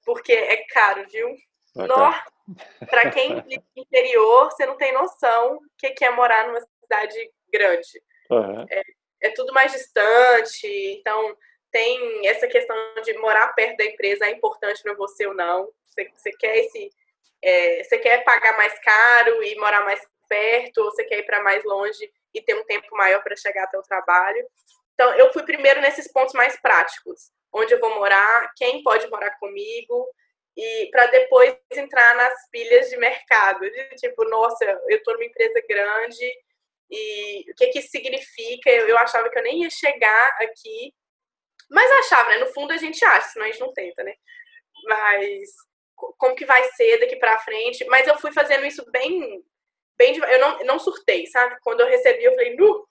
Porque é caro, viu? É Para quem [LAUGHS] vive no interior, você não tem noção o que é morar numa cidade grande. Uhum. É, é tudo mais distante, então tem essa questão de morar perto da empresa é importante para você ou não. Você, você quer esse, é, você quer pagar mais caro e morar mais perto, ou você quer ir para mais longe e ter um tempo maior para chegar até o trabalho. Então, eu fui primeiro nesses pontos mais práticos, onde eu vou morar, quem pode morar comigo, e para depois entrar nas pilhas de mercado, de tipo, nossa, eu estou numa empresa grande e o que que isso significa? Eu, eu achava que eu nem ia chegar aqui mas achava, né? No fundo a gente acha, senão a gente não tenta, né? Mas como que vai ser daqui para frente? Mas eu fui fazendo isso bem, bem eu não, não surtei, sabe? Quando eu recebi, eu falei, nu,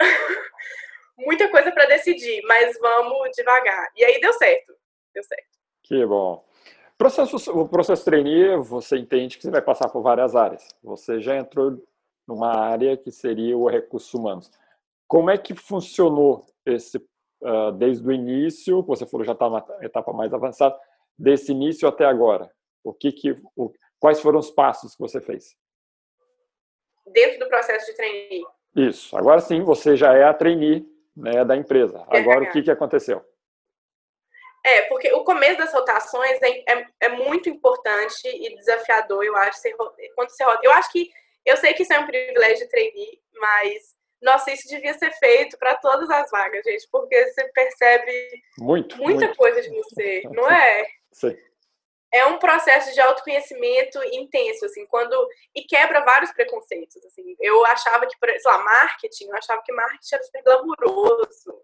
[LAUGHS] muita coisa para decidir, mas vamos devagar. E aí deu certo, deu certo. Que bom. Processo, o processo trainee, você entende que você vai passar por várias áreas. Você já entrou numa área que seria o recursos humanos. Como é que funcionou esse uh, desde o início, você falou já está na etapa mais avançada, desse início até agora? O que que, o, quais foram os passos que você fez? Dentro do processo de trainee. Isso. Agora sim, você já é a trainee né, da empresa. Agora, o que, que aconteceu? É, porque o começo das rotações é, é, é, muito importante e desafiador, eu acho, quando você rota. Eu acho que, eu sei que isso é um privilégio de trainee, mas nossa, isso devia ser feito para todas as vagas, gente, porque você percebe muito, muita muito. coisa de você, não é? [LAUGHS] Sim. É um processo de autoconhecimento intenso, assim, quando e quebra vários preconceitos, assim. Eu achava que, sei lá, marketing, eu achava que marketing era super glamuroso.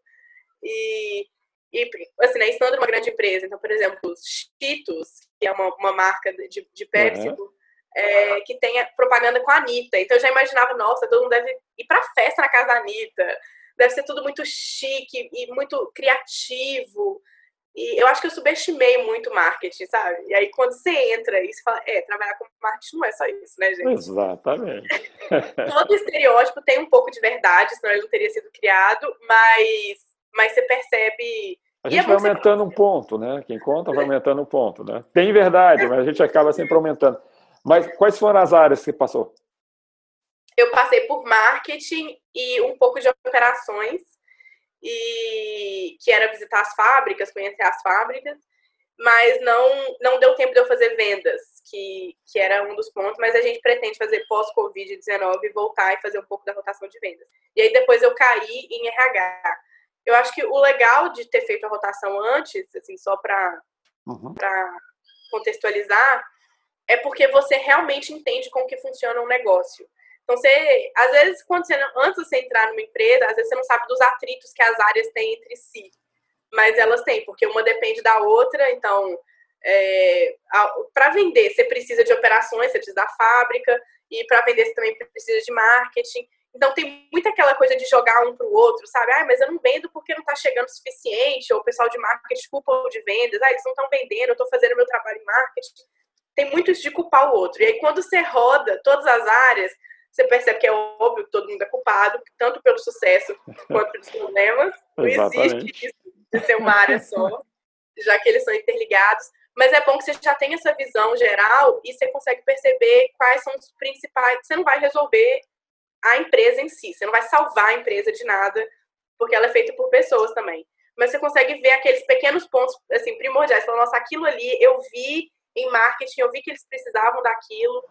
E, e assim, né, estando numa grande empresa, então, por exemplo, Cheetos, que é uma, uma marca de, de Pepsi, uhum é, que tenha propaganda com a Anitta. Então eu já imaginava, nossa, todo mundo deve ir pra festa na casa da Anitta. Deve ser tudo muito chique e muito criativo. E eu acho que eu subestimei muito marketing, sabe? E aí quando você entra e você fala, é, trabalhar com marketing não é só isso, né, gente? Exatamente. [LAUGHS] Todo estereótipo tem um pouco de verdade, senão ele não teria sido criado, mas, mas você percebe. A gente é vai aumentando um ponto, né? Quem conta vai aumentando um ponto, né? Tem verdade, mas a gente acaba sempre aumentando. Mas quais foram as áreas que passou? Eu passei por marketing e um pouco de operações, e que era visitar as fábricas, conhecer as fábricas, mas não não deu tempo de eu fazer vendas, que, que era um dos pontos, mas a gente pretende fazer pós-Covid-19 voltar e fazer um pouco da rotação de vendas. E aí depois eu caí em RH. Eu acho que o legal de ter feito a rotação antes, assim, só para uhum. contextualizar, é porque você realmente entende como que funciona um negócio. Então, você, às vezes, quando você, antes de você entrar numa empresa, às vezes você não sabe dos atritos que as áreas têm entre si. Mas elas têm, porque uma depende da outra. Então, é, para vender, você precisa de operações, você precisa da fábrica, e para vender, você também precisa de marketing. Então, tem muita aquela coisa de jogar um para o outro, sabe? Ah, mas eu não vendo porque não está chegando o suficiente, ou o pessoal de marketing culpa de vendas, ah, eles não estão vendendo, eu estou fazendo meu trabalho em marketing tem muito isso de culpar o outro. E aí, quando você roda todas as áreas, você percebe que é óbvio que todo mundo é culpado, tanto pelo sucesso quanto pelos problemas. [LAUGHS] Não existe isso de ser uma área só, já que eles são interligados. Mas é bom que você já tenha essa visão geral e você consegue perceber quais são os principais. Você não vai resolver a empresa em si, você não vai salvar a empresa de nada, porque ela é feita por pessoas também. Mas você consegue ver aqueles pequenos pontos assim primordiais. Falar, nossa, aquilo ali eu vi em marketing, eu vi que eles precisavam daquilo.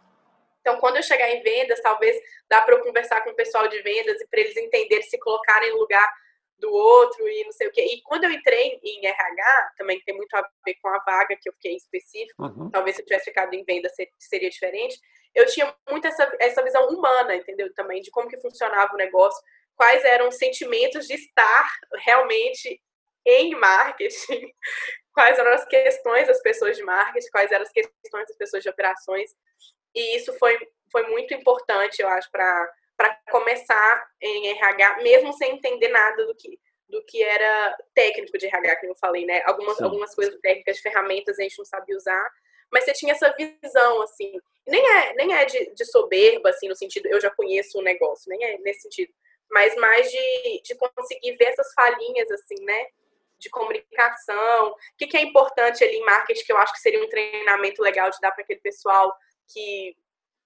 Então, quando eu chegar em vendas, talvez dá para eu conversar com o pessoal de vendas e para eles entenderem, se colocarem no lugar do outro e não sei o quê. E quando eu entrei em RH, também tem muito a ver com a vaga que eu fiquei em específico, uhum. talvez se eu tivesse ficado em venda seria diferente. Eu tinha muito essa, essa visão humana, entendeu? Também de como que funcionava o negócio, quais eram os sentimentos de estar realmente em marketing [LAUGHS] quais eram as questões das pessoas de marketing, quais eram as questões das pessoas de operações. E isso foi, foi muito importante, eu acho, para começar em RH, mesmo sem entender nada do que, do que era técnico de RH, que eu falei, né? Algumas, algumas coisas técnicas, ferramentas a gente não sabia usar, mas você tinha essa visão, assim. Nem é, nem é de, de soberba, assim, no sentido, eu já conheço o negócio, nem é nesse sentido, mas mais de, de conseguir ver essas falhinhas, assim, né? De comunicação. O que, que é importante ali em marketing, que eu acho que seria um treinamento legal de dar para aquele pessoal que,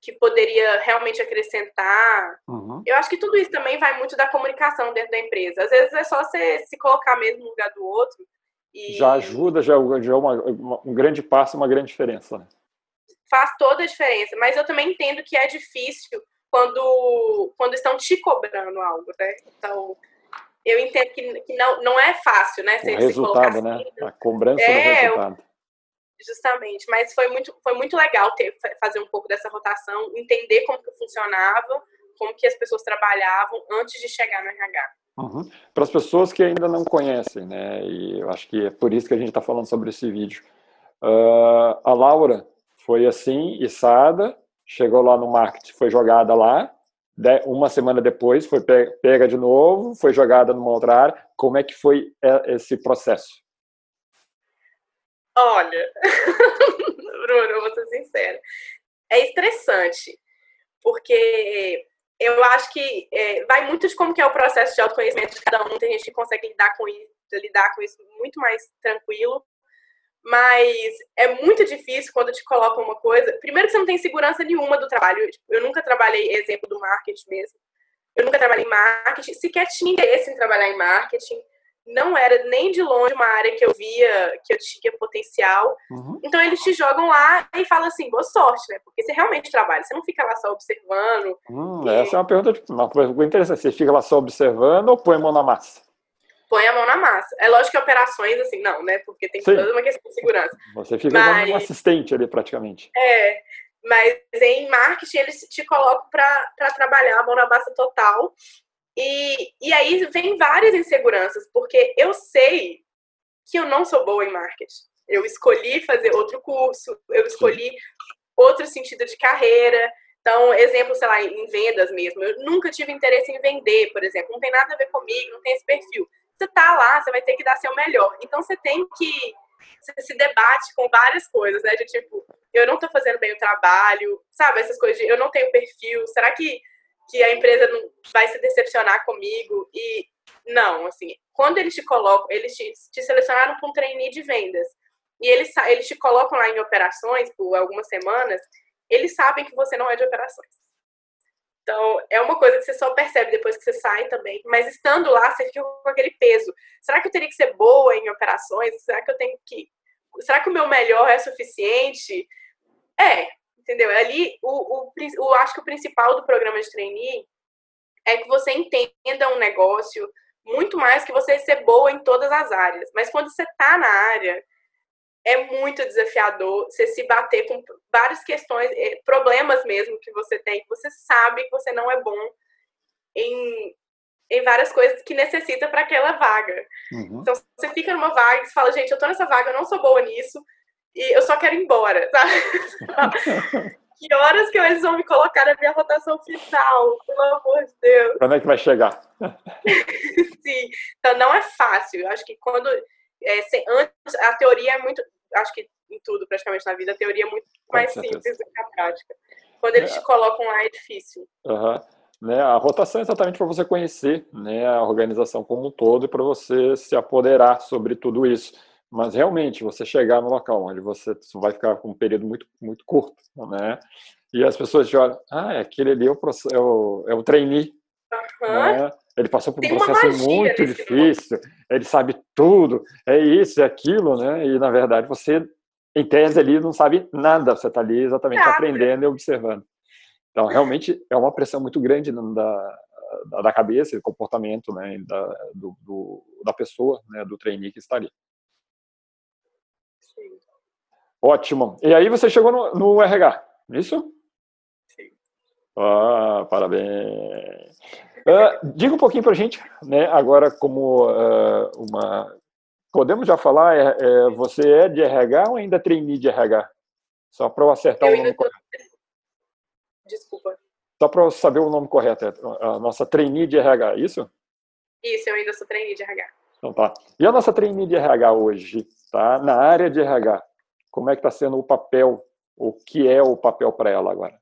que poderia realmente acrescentar. Uhum. Eu acho que tudo isso também vai muito da comunicação dentro da empresa. Às vezes é só você se colocar mesmo no lugar do outro. E... Já ajuda, já, já é uma, um grande passo, uma grande diferença. Né? Faz toda a diferença, mas eu também entendo que é difícil quando, quando estão te cobrando algo, né? Então, eu entendo que, que não, não é fácil, né? Você, o resultado, né? Assim. A cobrança é, do resultado. Justamente, mas foi muito, foi muito legal ter, fazer um pouco dessa rotação, entender como que funcionava, como que as pessoas trabalhavam antes de chegar no RH. Uhum. Para as pessoas que ainda não conhecem, né, e eu acho que é por isso que a gente está falando sobre esse vídeo. Uh, a Laura foi assim, içada, chegou lá no marketing, foi jogada lá, uma semana depois foi pega de novo, foi jogada numa outra área. Como é que foi é, esse processo? Olha, [LAUGHS] Bruno, vou ser sincera. É estressante, porque eu acho que é, vai muito de como que é o processo de autoconhecimento de cada um. Tem gente que consegue lidar com isso, lidar com isso muito mais tranquilo. Mas é muito difícil quando te colocam uma coisa. Primeiro que você não tem segurança nenhuma do trabalho. Eu nunca trabalhei, exemplo do marketing mesmo. Eu nunca trabalhei em marketing, sequer tinha interesse em trabalhar em marketing não era nem de longe uma área que eu via que eu tinha potencial. Uhum. Então eles te jogam lá e falam assim, boa sorte, né? Porque você realmente trabalha, você não fica lá só observando. Hum, e... Essa é uma pergunta, uma pergunta interessante. Você fica lá só observando ou põe a mão na massa? Põe a mão na massa. É lógico que operações, assim, não, né? Porque tem Sim. toda uma questão de segurança. Você fica mas... como um assistente ali, praticamente. É, mas em marketing eles te colocam para trabalhar a mão na massa total e, e aí vem várias inseguranças, porque eu sei que eu não sou boa em marketing. Eu escolhi fazer outro curso, eu escolhi outro sentido de carreira. Então, exemplo, sei lá, em vendas mesmo. Eu nunca tive interesse em vender, por exemplo. Não tem nada a ver comigo, não tem esse perfil. Você tá lá, você vai ter que dar seu melhor. Então, você tem que. Você se debate com várias coisas, né? De tipo, eu não tô fazendo bem o trabalho, sabe? Essas coisas de eu não tenho perfil. Será que que a empresa não vai se decepcionar comigo e não, assim, quando eles te colocam, eles te, te selecionaram para um trainee de vendas e eles, eles te colocam lá em operações por algumas semanas, eles sabem que você não é de operações. Então, é uma coisa que você só percebe depois que você sai também. Mas estando lá, você fica com aquele peso. Será que eu teria que ser boa em operações? Será que eu tenho que. Será que o meu melhor é suficiente? É, Entendeu? Ali, o, o, o, acho que o principal do programa de trainee é que você entenda um negócio muito mais que você ser boa em todas as áreas. Mas quando você está na área, é muito desafiador você se bater com várias questões, eh, problemas mesmo que você tem, que você sabe que você não é bom em, em várias coisas que necessita para aquela vaga. Uhum. Então, você fica numa vaga e você fala, gente, eu tô nessa vaga, eu não sou boa nisso, e eu só quero ir embora, sabe? [LAUGHS] que horas que eles vão me colocar na minha rotação final? Pelo amor de Deus. Quando é que vai chegar? [LAUGHS] Sim, então não é fácil. Eu acho que quando. É, antes, a teoria é muito. Acho que em tudo, praticamente na vida, a teoria é muito mais simples do que a prática. Quando eles é. te colocam lá, é difícil. Uhum. Né, a rotação é exatamente para você conhecer né, a organização como um todo e para você se apoderar sobre tudo isso. Mas realmente, você chegar no local onde você vai ficar com um período muito, muito curto, né? E as pessoas te olham, ah, aquele ali é o, é o, é o trainee. Uhum. Né? Ele passou por um processo muito difícil, ele sabe tudo, é isso, é aquilo, né? E na verdade você, em tese, ali não sabe nada, você está ali exatamente nada. aprendendo e observando. Então, realmente é uma pressão muito grande da, da, da cabeça, do comportamento, né? Da, do, do, da pessoa, né? Do trainee que está ali. Ótimo. E aí você chegou no, no RH, isso? Sim. Ah, parabéns. Uh, diga um pouquinho para a gente, né, agora como uh, uma... Podemos já falar, é, é, você é de RH ou ainda é trainee de RH? Só para eu acertar eu o nome correto. Desculpa. Só para saber o nome correto, é a nossa trainee de RH, é isso? Isso, eu ainda sou trainee de RH. Então tá. E a nossa trainee de RH hoje, tá? Na área de RH, como é que está sendo o papel, o que é o papel para ela agora?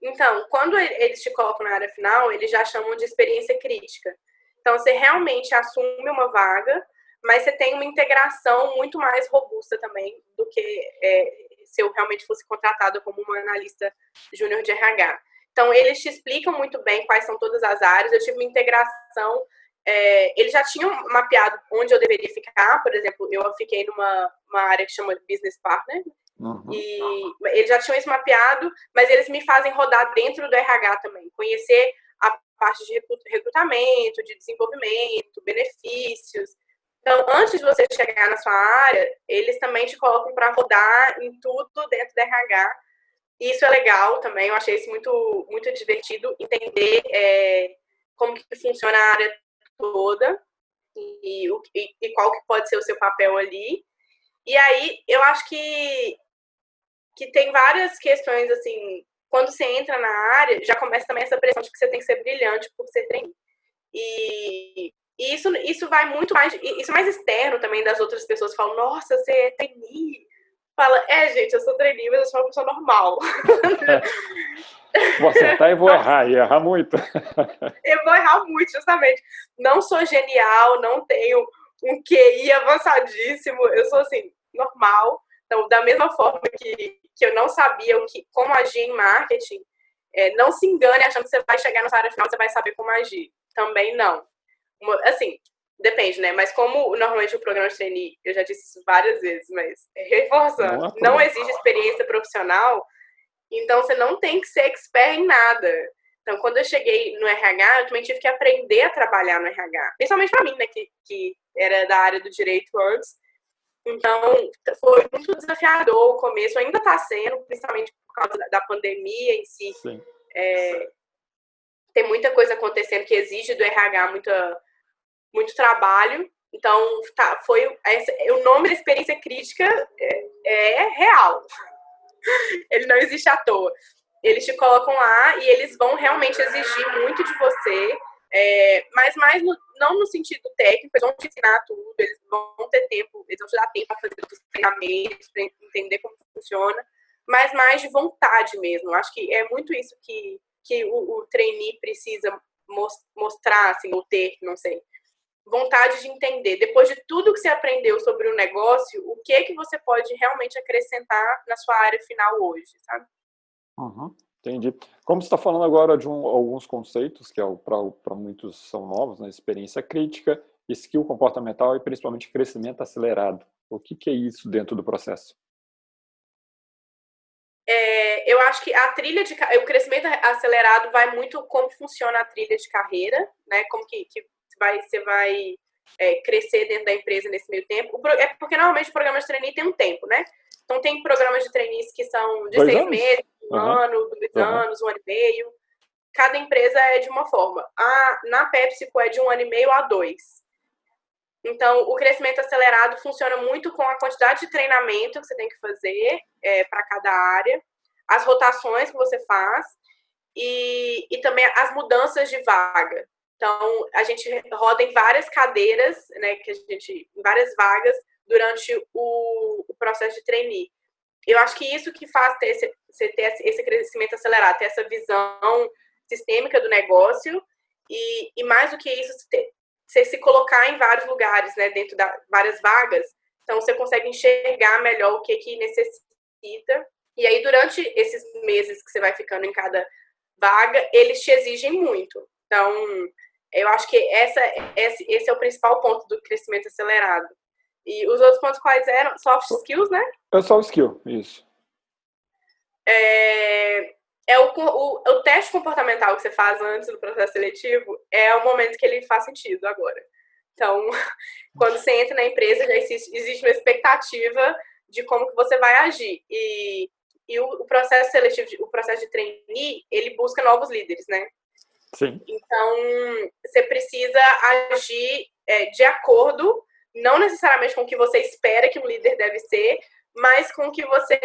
Então, quando eles te colocam na área final, eles já chamam de experiência crítica. Então, você realmente assume uma vaga, mas você tem uma integração muito mais robusta também do que é, se eu realmente fosse contratada como uma analista júnior de RH. Então, eles te explicam muito bem quais são todas as áreas. Eu tive uma integração. É, eles já tinham mapeado onde eu deveria ficar. Por exemplo, eu fiquei numa área que chama Business Partner, Uhum. E eles já tinham isso mapeado, mas eles me fazem rodar dentro do RH também, conhecer a parte de recrutamento, de desenvolvimento, benefícios. Então, antes de você chegar na sua área, eles também te colocam para rodar em tudo dentro do RH. Isso é legal também, eu achei isso muito, muito divertido, entender é, como que funciona a área toda e, e, e qual que pode ser o seu papel ali. E aí, eu acho que que tem várias questões, assim, quando você entra na área, já começa também essa pressão de que você tem que ser brilhante por ser trainee. E, e isso, isso vai muito mais, isso é mais externo também das outras pessoas falam, nossa, você é trainee. Fala, é, gente, eu sou trainee, mas eu sou uma pessoa normal. Vou acertar e vou [LAUGHS] errar, e errar muito. eu vou errar muito, justamente. Não sou genial, não tenho um QI avançadíssimo, eu sou assim, normal. Então, da mesma forma que que eu não sabia o que, como agir em marketing, é, não se engane achando que você vai chegar na área final você vai saber como agir. Também não. Uma, assim, depende, né? Mas como normalmente o programa de trainee, eu já disse isso várias vezes, mas reforçando, não, é não exige experiência profissional, então você não tem que ser expert em nada. Então, quando eu cheguei no RH, eu também tive que aprender a trabalhar no RH. Principalmente para mim, né, que, que era da área do direito antes. Então, foi muito desafiador o começo, ainda está sendo, principalmente por causa da pandemia em si. É, tem muita coisa acontecendo que exige do RH muita, muito trabalho. Então, tá, foi essa, o nome da experiência crítica é, é real. [LAUGHS] Ele não existe à toa. Eles te colocam lá e eles vão realmente exigir muito de você é, mas mais no, não no sentido técnico, eles vão te ensinar tudo, eles vão ter tempo, eles vão te dar tempo para fazer os treinamentos, para entender como funciona, mas mais de vontade mesmo. Acho que é muito isso que, que o, o trainee precisa mostrar, assim, ou ter, não sei. Vontade de entender. Depois de tudo que você aprendeu sobre o negócio, o que que você pode realmente acrescentar na sua área final hoje, sabe? Uhum. Entendi. Como você está falando agora de um, alguns conceitos que é para muitos são novos, né? experiência crítica, skill comportamental e principalmente crescimento acelerado. O que, que é isso dentro do processo? É, eu acho que a trilha de o crescimento acelerado vai muito como funciona a trilha de carreira, né? Como que, que vai, você vai é, crescer dentro da empresa nesse meio tempo. É porque normalmente o programa de trainee tem um tempo, né? Então tem programas de trainees que são de Dois seis anos? meses, um uhum. ano, dois uhum. anos, um ano e meio. Cada empresa é de uma forma. A, na PepsiCo é de um ano e meio a dois. Então, o crescimento acelerado funciona muito com a quantidade de treinamento que você tem que fazer é, para cada área, as rotações que você faz e, e também as mudanças de vaga. Então, a gente roda em várias cadeiras, né, que a gente, em várias vagas durante o, o processo de trainee eu acho que isso que faz ter esse, ter esse crescimento acelerado, ter essa visão sistêmica do negócio e, e mais do que isso, você se colocar em vários lugares, né, dentro da várias vagas, então você consegue enxergar melhor o que que necessita. E aí durante esses meses que você vai ficando em cada vaga, eles te exigem muito. Então, eu acho que essa, esse, esse é o principal ponto do crescimento acelerado. E os outros pontos quais eram? Soft skills, né? É soft skill, isso. É, é o, o, o teste comportamental que você faz antes do processo seletivo é o momento que ele faz sentido agora. Então, [LAUGHS] quando você entra na empresa, já existe, existe uma expectativa de como que você vai agir. E, e o, o processo seletivo, o processo de trainee, ele busca novos líderes, né? Sim. Então, você precisa agir é, de acordo não necessariamente com o que você espera que um líder deve ser, mas com o que você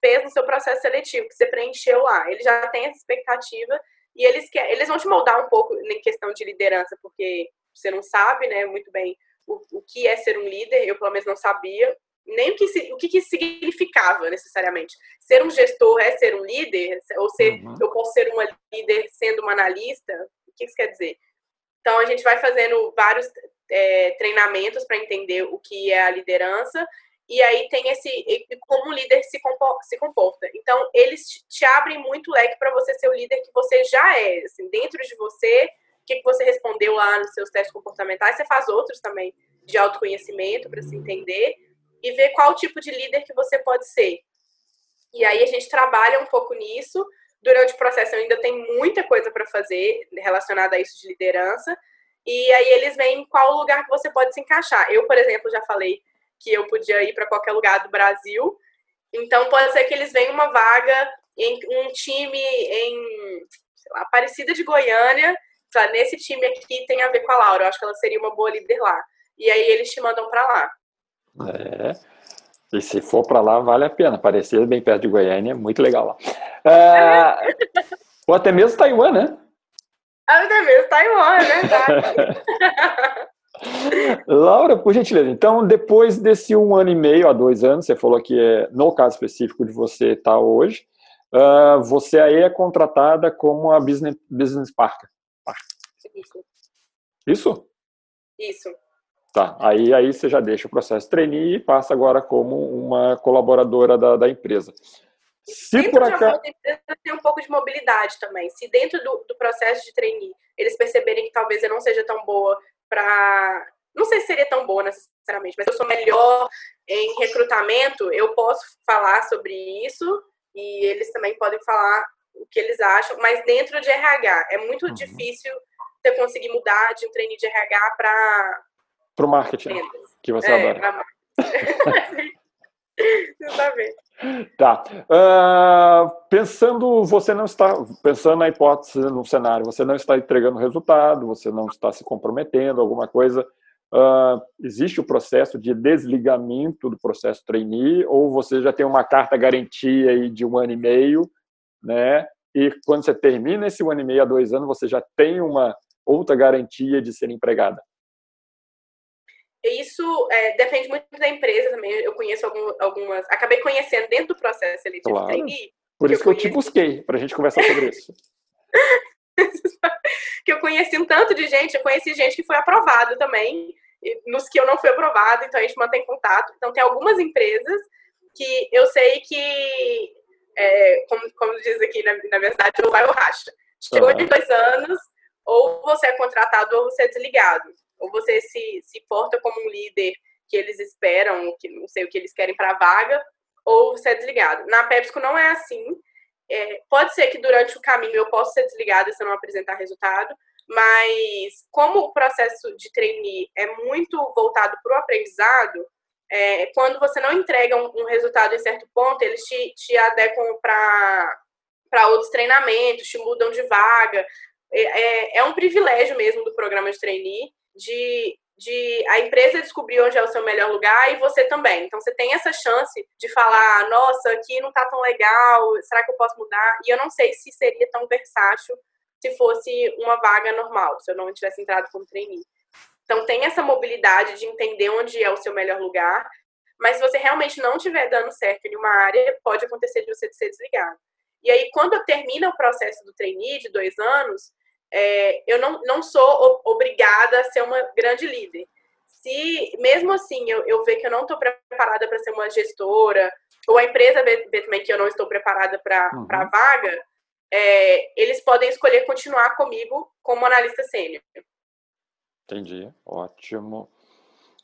fez no seu processo seletivo, que você preencheu lá. Ele já tem essa expectativa e eles, quer, eles vão te moldar um pouco em questão de liderança, porque você não sabe né, muito bem o, o que é ser um líder, eu pelo menos não sabia, nem o que, o que, que significava necessariamente. Ser um gestor é ser um líder? Ou ser, uhum. eu posso ser uma líder sendo uma analista? O que isso quer dizer? Então, a gente vai fazendo vários é, treinamentos para entender o que é a liderança e aí tem esse como o líder se comporta, se comporta. Então eles te abrem muito leque para você ser o líder que você já é, assim, dentro de você, o que, que você respondeu lá nos seus testes comportamentais, você faz outros também de autoconhecimento para se entender e ver qual tipo de líder que você pode ser. E aí a gente trabalha um pouco nisso. Durante o processo eu ainda tem muita coisa para fazer relacionada a isso de liderança. E aí eles veem qual lugar que você pode se encaixar. Eu, por exemplo, já falei que eu podia ir para qualquer lugar do Brasil. Então pode ser que eles venham uma vaga em um time em sei lá, Aparecida de Goiânia. Nesse time aqui tem a ver com a Laura. Eu acho que ela seria uma boa líder lá. E aí eles te mandam para lá. É. E se for para lá, vale a pena. Aparecer bem perto de Goiânia, muito legal lá. É... Ou até mesmo Taiwan, né? Até mesmo Taiwan, é verdade. [LAUGHS] Laura, por gentileza, então depois desse um ano e meio a dois anos, você falou que é no caso específico de você estar tá hoje, uh, você aí é contratada como a business, business. Isso. Isso? Isso. Tá, aí, aí você já deixa o processo trainee e passa agora como uma colaboradora da, da empresa. Se dentro por acaso... de empresa tem um pouco de mobilidade também. Se dentro do, do processo de trainee eles perceberem que talvez eu não seja tão boa para. Não sei se seria tão boa necessariamente, mas eu sou melhor em recrutamento, eu posso falar sobre isso e eles também podem falar o que eles acham, mas dentro de RH. É muito uhum. difícil você conseguir mudar de um trainee de RH para para o marketing, que você é, adora. [LAUGHS] Exatamente. Tá. Uh, pensando, você não está, pensando na hipótese, no cenário, você não está entregando resultado, você não está se comprometendo, alguma coisa. Uh, existe o processo de desligamento do processo trainee, ou você já tem uma carta garantia aí de um ano e meio, né? E quando você termina esse um ano e meio a dois anos, você já tem uma outra garantia de ser empregada? Isso é, depende muito da empresa também. Eu conheço algum, algumas. Acabei conhecendo dentro do processo seletivo claro. trainee. Por isso que eu, que eu te busquei, para a gente conversar sobre [LAUGHS] isso. que eu conheci um tanto de gente, eu conheci gente que foi aprovado também, nos que eu não fui aprovado, então a gente mantém contato. Então tem algumas empresas que eu sei que, é, como, como diz aqui na, na minha cidade, ou vai ou racha. Chegou uhum. de dois anos, ou você é contratado ou você é desligado ou você se, se porta como um líder que eles esperam, que não sei o que eles querem para a vaga, ou você é desligado. Na PepsiCo não é assim. É, pode ser que durante o caminho eu possa ser desligada se eu não apresentar resultado, mas como o processo de trainee é muito voltado para o aprendizado, é, quando você não entrega um, um, resultado em certo ponto, eles te, te adequam para outros treinamentos, te mudam de vaga. É, é, é um privilégio mesmo do programa de trainee de, de a empresa descobrir onde é o seu melhor lugar e você também. Então você tem essa chance de falar, nossa, aqui não tá tão legal, será que eu posso mudar? E eu não sei se seria tão versátil se fosse uma vaga normal, se eu não tivesse entrado como trainee. Então tem essa mobilidade de entender onde é o seu melhor lugar, mas se você realmente não estiver dando certo em uma área, pode acontecer de você ser desligado. E aí, quando termina o processo do trainee de dois anos, é, eu não, não sou obrigada a ser uma grande líder. Se, mesmo assim, eu, eu ver que eu não estou preparada para ser uma gestora, ou a empresa vê, também que eu não estou preparada para uhum. a vaga, é, eles podem escolher continuar comigo como analista sênior. Entendi, ótimo.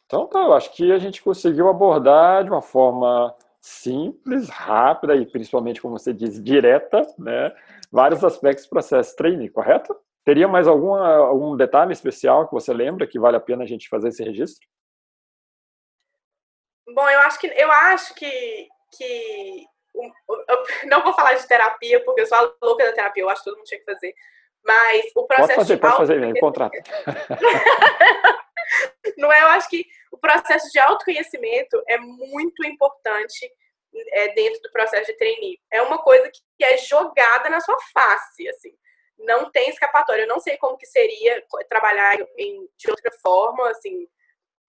Então, tá, eu acho que a gente conseguiu abordar de uma forma simples, rápida e principalmente, como você diz, direta, né, vários aspectos do processo trainee, correto? Teria mais algum, algum detalhe especial que você lembra que vale a pena a gente fazer esse registro? Bom, eu acho que eu acho que, que eu [LAUGHS] não vou falar de terapia porque eu sou a louca da terapia, eu acho que todo mundo tinha que fazer. Mas o processo pode fazer, pode fazer, mesmo, contrato. [LAUGHS] não é? Eu acho que o processo de autoconhecimento é muito importante é, dentro do processo de trainee. É uma coisa que, que é jogada na sua face, assim. Não tem escapatória. Eu não sei como que seria trabalhar em, de outra forma, assim,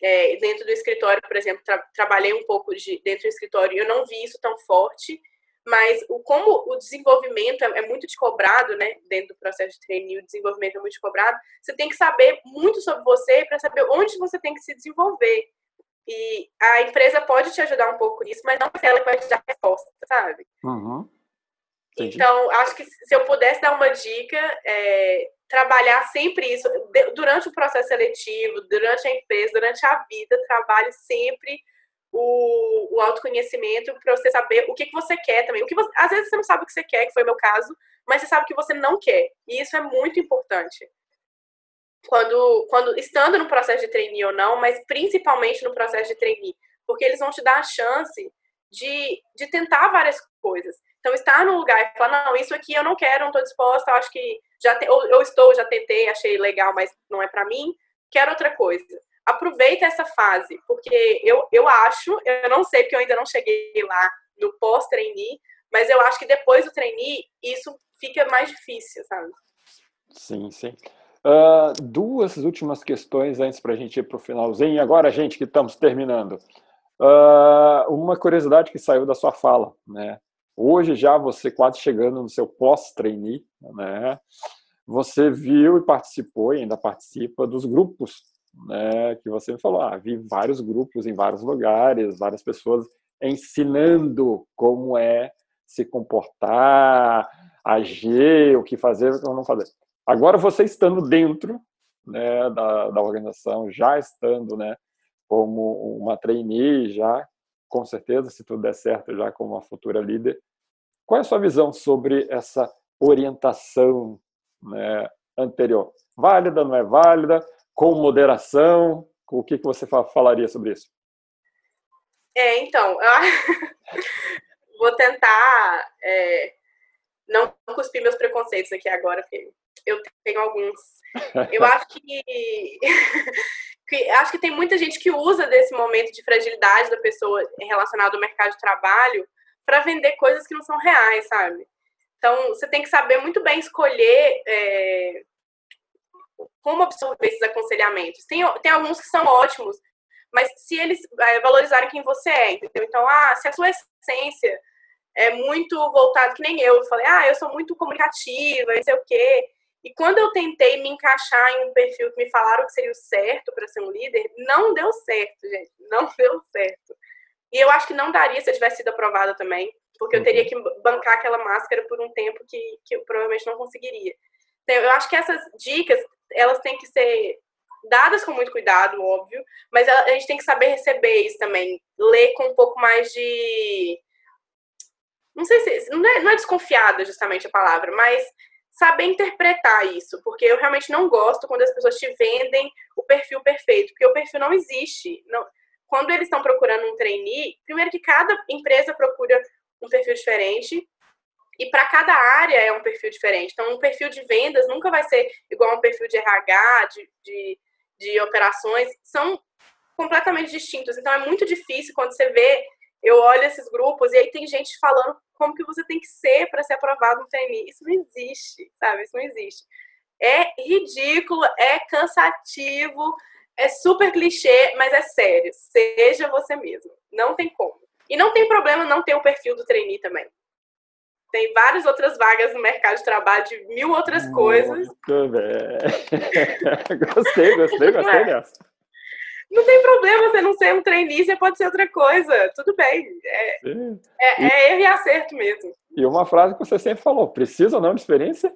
é, dentro do escritório, por exemplo, tra trabalhei um pouco de, dentro do escritório eu não vi isso tão forte, mas o, como o desenvolvimento é, é muito descobrado, né, dentro do processo de trainee, o desenvolvimento é muito descobrado, você tem que saber muito sobre você para saber onde você tem que se desenvolver. E a empresa pode te ajudar um pouco nisso, mas não é ela que vai te dar resposta, sabe? Uhum. Então, acho que se eu pudesse dar uma dica, é, trabalhar sempre isso, durante o processo seletivo, durante a empresa, durante a vida, trabalhe sempre o, o autoconhecimento para você saber o que, que você quer também. O que você, às vezes você não sabe o que você quer, que foi o meu caso, mas você sabe o que você não quer. E isso é muito importante. Quando, quando estando no processo de trainee ou não, mas principalmente no processo de trainee, porque eles vão te dar a chance de, de tentar várias coisas. Então, estar no lugar e falar, não, isso aqui eu não quero, não estou disposta, acho que já te, eu estou, já tentei, achei legal, mas não é para mim, quero outra coisa. Aproveita essa fase, porque eu, eu acho, eu não sei porque eu ainda não cheguei lá no pós-trainee, mas eu acho que depois do trainee, isso fica mais difícil, sabe? Sim, sim. Uh, duas últimas questões antes para a gente ir para o finalzinho. Agora, gente, que estamos terminando. Uh, uma curiosidade que saiu da sua fala, né? Hoje já você quase chegando no seu pós-trainee, né? Você viu e participou e ainda participa dos grupos, né? Que você me falou, ah, vi vários grupos em vários lugares, várias pessoas ensinando como é se comportar, agir, o que fazer, o que não fazer. Agora você estando dentro né, da, da organização, já estando né, como uma trainee, já com certeza, se tudo der certo, já como uma futura líder. Qual é a sua visão sobre essa orientação né, anterior? Válida, não é válida? Com moderação? O que, que você falaria sobre isso? É, então, [LAUGHS] vou tentar é, não cuspir meus preconceitos aqui agora, porque eu tenho alguns. Eu acho que [LAUGHS] que acho que tem muita gente que usa desse momento de fragilidade da pessoa relacionado ao mercado de trabalho para vender coisas que não são reais, sabe? Então, você tem que saber muito bem escolher é, como absorver esses aconselhamentos. Tem, tem alguns que são ótimos, mas se eles é, valorizarem quem você é, entendeu? Então, ah, se a sua essência é muito voltada, que nem eu, eu falei, ah, eu sou muito comunicativa, não sei o quê. E quando eu tentei me encaixar em um perfil que me falaram que seria o certo para ser um líder, não deu certo, gente. Não [LAUGHS] deu certo. E eu acho que não daria se eu tivesse sido aprovada também, porque eu teria uhum. que bancar aquela máscara por um tempo que, que eu provavelmente não conseguiria. Então, eu acho que essas dicas, elas têm que ser dadas com muito cuidado, óbvio, mas a gente tem que saber receber isso também. Ler com um pouco mais de. Não sei se. Não é, não é desconfiada, justamente a palavra, mas saber interpretar isso, porque eu realmente não gosto quando as pessoas te vendem o perfil perfeito, porque o perfil não existe. Não, quando eles estão procurando um trainee, primeiro que cada empresa procura um perfil diferente, e para cada área é um perfil diferente. Então, um perfil de vendas nunca vai ser igual a um perfil de RH, de, de, de operações, são completamente distintos. Então, é muito difícil quando você vê eu olho esses grupos e aí tem gente falando como que você tem que ser para ser aprovado no trainee. Isso não existe, sabe? Isso não existe. É ridículo, é cansativo, é super clichê, mas é sério. Seja você mesmo. Não tem como. E não tem problema não ter o perfil do trainee também. Tem várias outras vagas no mercado de trabalho de mil outras Muito coisas. Bem. [LAUGHS] gostei, gostei, gostei [LAUGHS] dessa. Não tem problema você não ser um trainee, você pode ser outra coisa. Tudo bem. É, é, é, erro e acerto mesmo. E uma frase que você sempre falou: precisa ou não de experiência?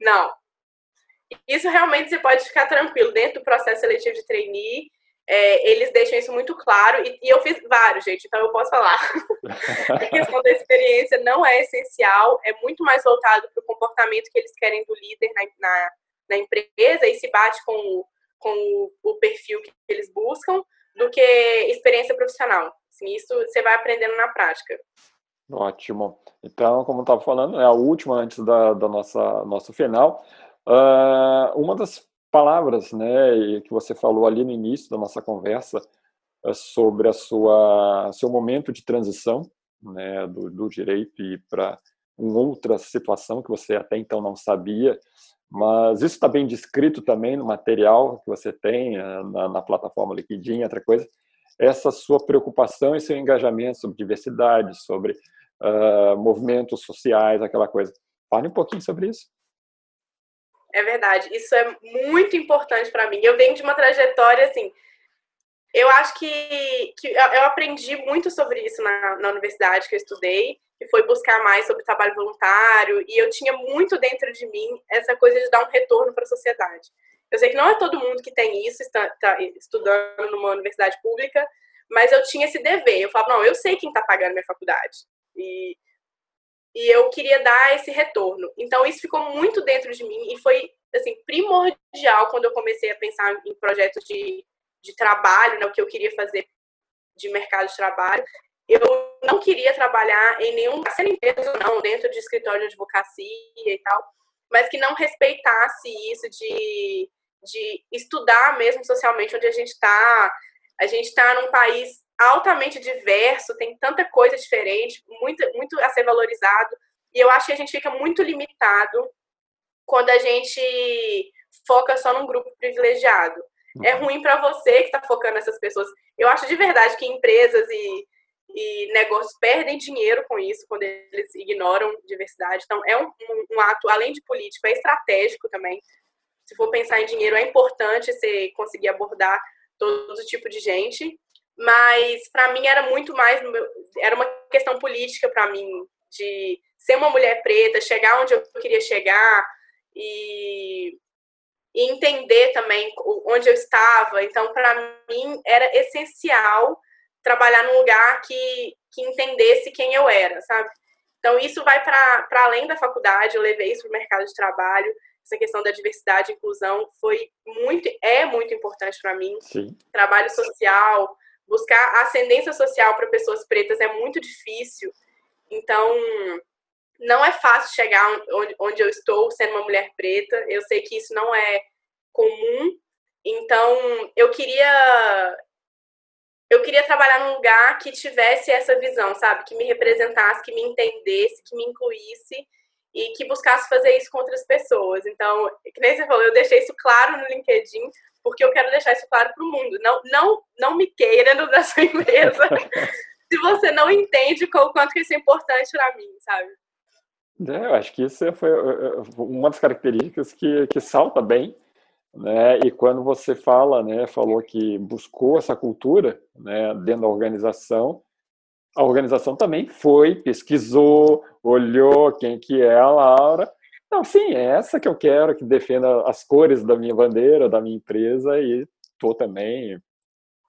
Não. Isso realmente você pode ficar tranquilo. Dentro do processo seletivo de trainee, é, eles deixam isso muito claro. E, e, eu fiz vários, gente, então eu posso falar. [LAUGHS] a questão da experiência não é essencial, é muito mais voltado para o comportamento que eles querem do líder na, na, na empresa e se bate com o com o, perfil que eles buscam do que experiência profissional. Assim, isso você vai aprendendo na prática. Ótimo. Então, como eu estava falando, é a última antes da, da nossa nosso final. Uh, uma das palavras, né, que você falou ali no início da nossa conversa, sobre a sua seu momento de transição né, do, do direito para uma outra situação que você até então não sabia, mas isso está bem descrito também no material que você tem eh, na, na plataforma Liquidinha, outra coisa, essa sua preocupação e seu engajamento sobre diversidade, sobre uh, movimentos sociais, aquela coisa. Fale um pouquinho sobre isso. É verdade, isso é muito importante para mim. Eu venho de uma trajetória assim, eu acho que, que eu aprendi muito sobre isso na, na universidade que eu estudei, que foi buscar mais sobre trabalho voluntário, e eu tinha muito dentro de mim essa coisa de dar um retorno para a sociedade. Eu sei que não é todo mundo que tem isso, está, está estudando numa universidade pública, mas eu tinha esse dever. Eu falava, não, eu sei quem está pagando minha faculdade. E, e eu queria dar esse retorno. Então, isso ficou muito dentro de mim e foi, assim, primordial quando eu comecei a pensar em projetos de de trabalho, né, o que eu queria fazer de mercado de trabalho. Eu não queria trabalhar em nenhum, sendo empresa não, dentro de escritório de advocacia e tal, mas que não respeitasse isso de, de estudar mesmo socialmente onde a gente está. A gente está num país altamente diverso, tem tanta coisa diferente, muito, muito a ser valorizado, e eu acho que a gente fica muito limitado quando a gente foca só num grupo privilegiado é ruim para você que está focando nessas pessoas. Eu acho de verdade que empresas e, e negócios perdem dinheiro com isso, quando eles ignoram diversidade. Então, é um, um, um ato, além de político, é estratégico também. Se for pensar em dinheiro, é importante você conseguir abordar todo tipo de gente. Mas, para mim, era muito mais. Era uma questão política para mim, de ser uma mulher preta, chegar onde eu queria chegar e e entender também onde eu estava. Então, para mim, era essencial trabalhar num lugar que, que entendesse quem eu era, sabe? Então, isso vai para além da faculdade, eu levei isso para o mercado de trabalho. Essa questão da diversidade e inclusão foi muito, é muito importante para mim. Sim. Trabalho social, buscar ascendência social para pessoas pretas é muito difícil. Então, não é fácil chegar onde, onde eu estou sendo uma mulher preta. Eu sei que isso não é comum. Então, eu queria eu queria trabalhar num lugar que tivesse essa visão, sabe? Que me representasse, que me entendesse, que me incluísse e que buscasse fazer isso com outras pessoas. Então, que nem você falou, eu deixei isso claro no LinkedIn, porque eu quero deixar isso claro para o mundo. Não, não, não me queira da sua empresa [LAUGHS] se você não entende o quanto isso é importante para mim, sabe? É, eu acho que isso foi é, é, uma das características que, que salta bem, né? E quando você fala, né, falou que buscou essa cultura, né, dentro da organização, a organização também foi, pesquisou, olhou quem que é a Laura. Não, sim, é essa que eu quero que defenda as cores da minha bandeira, da minha empresa e estou também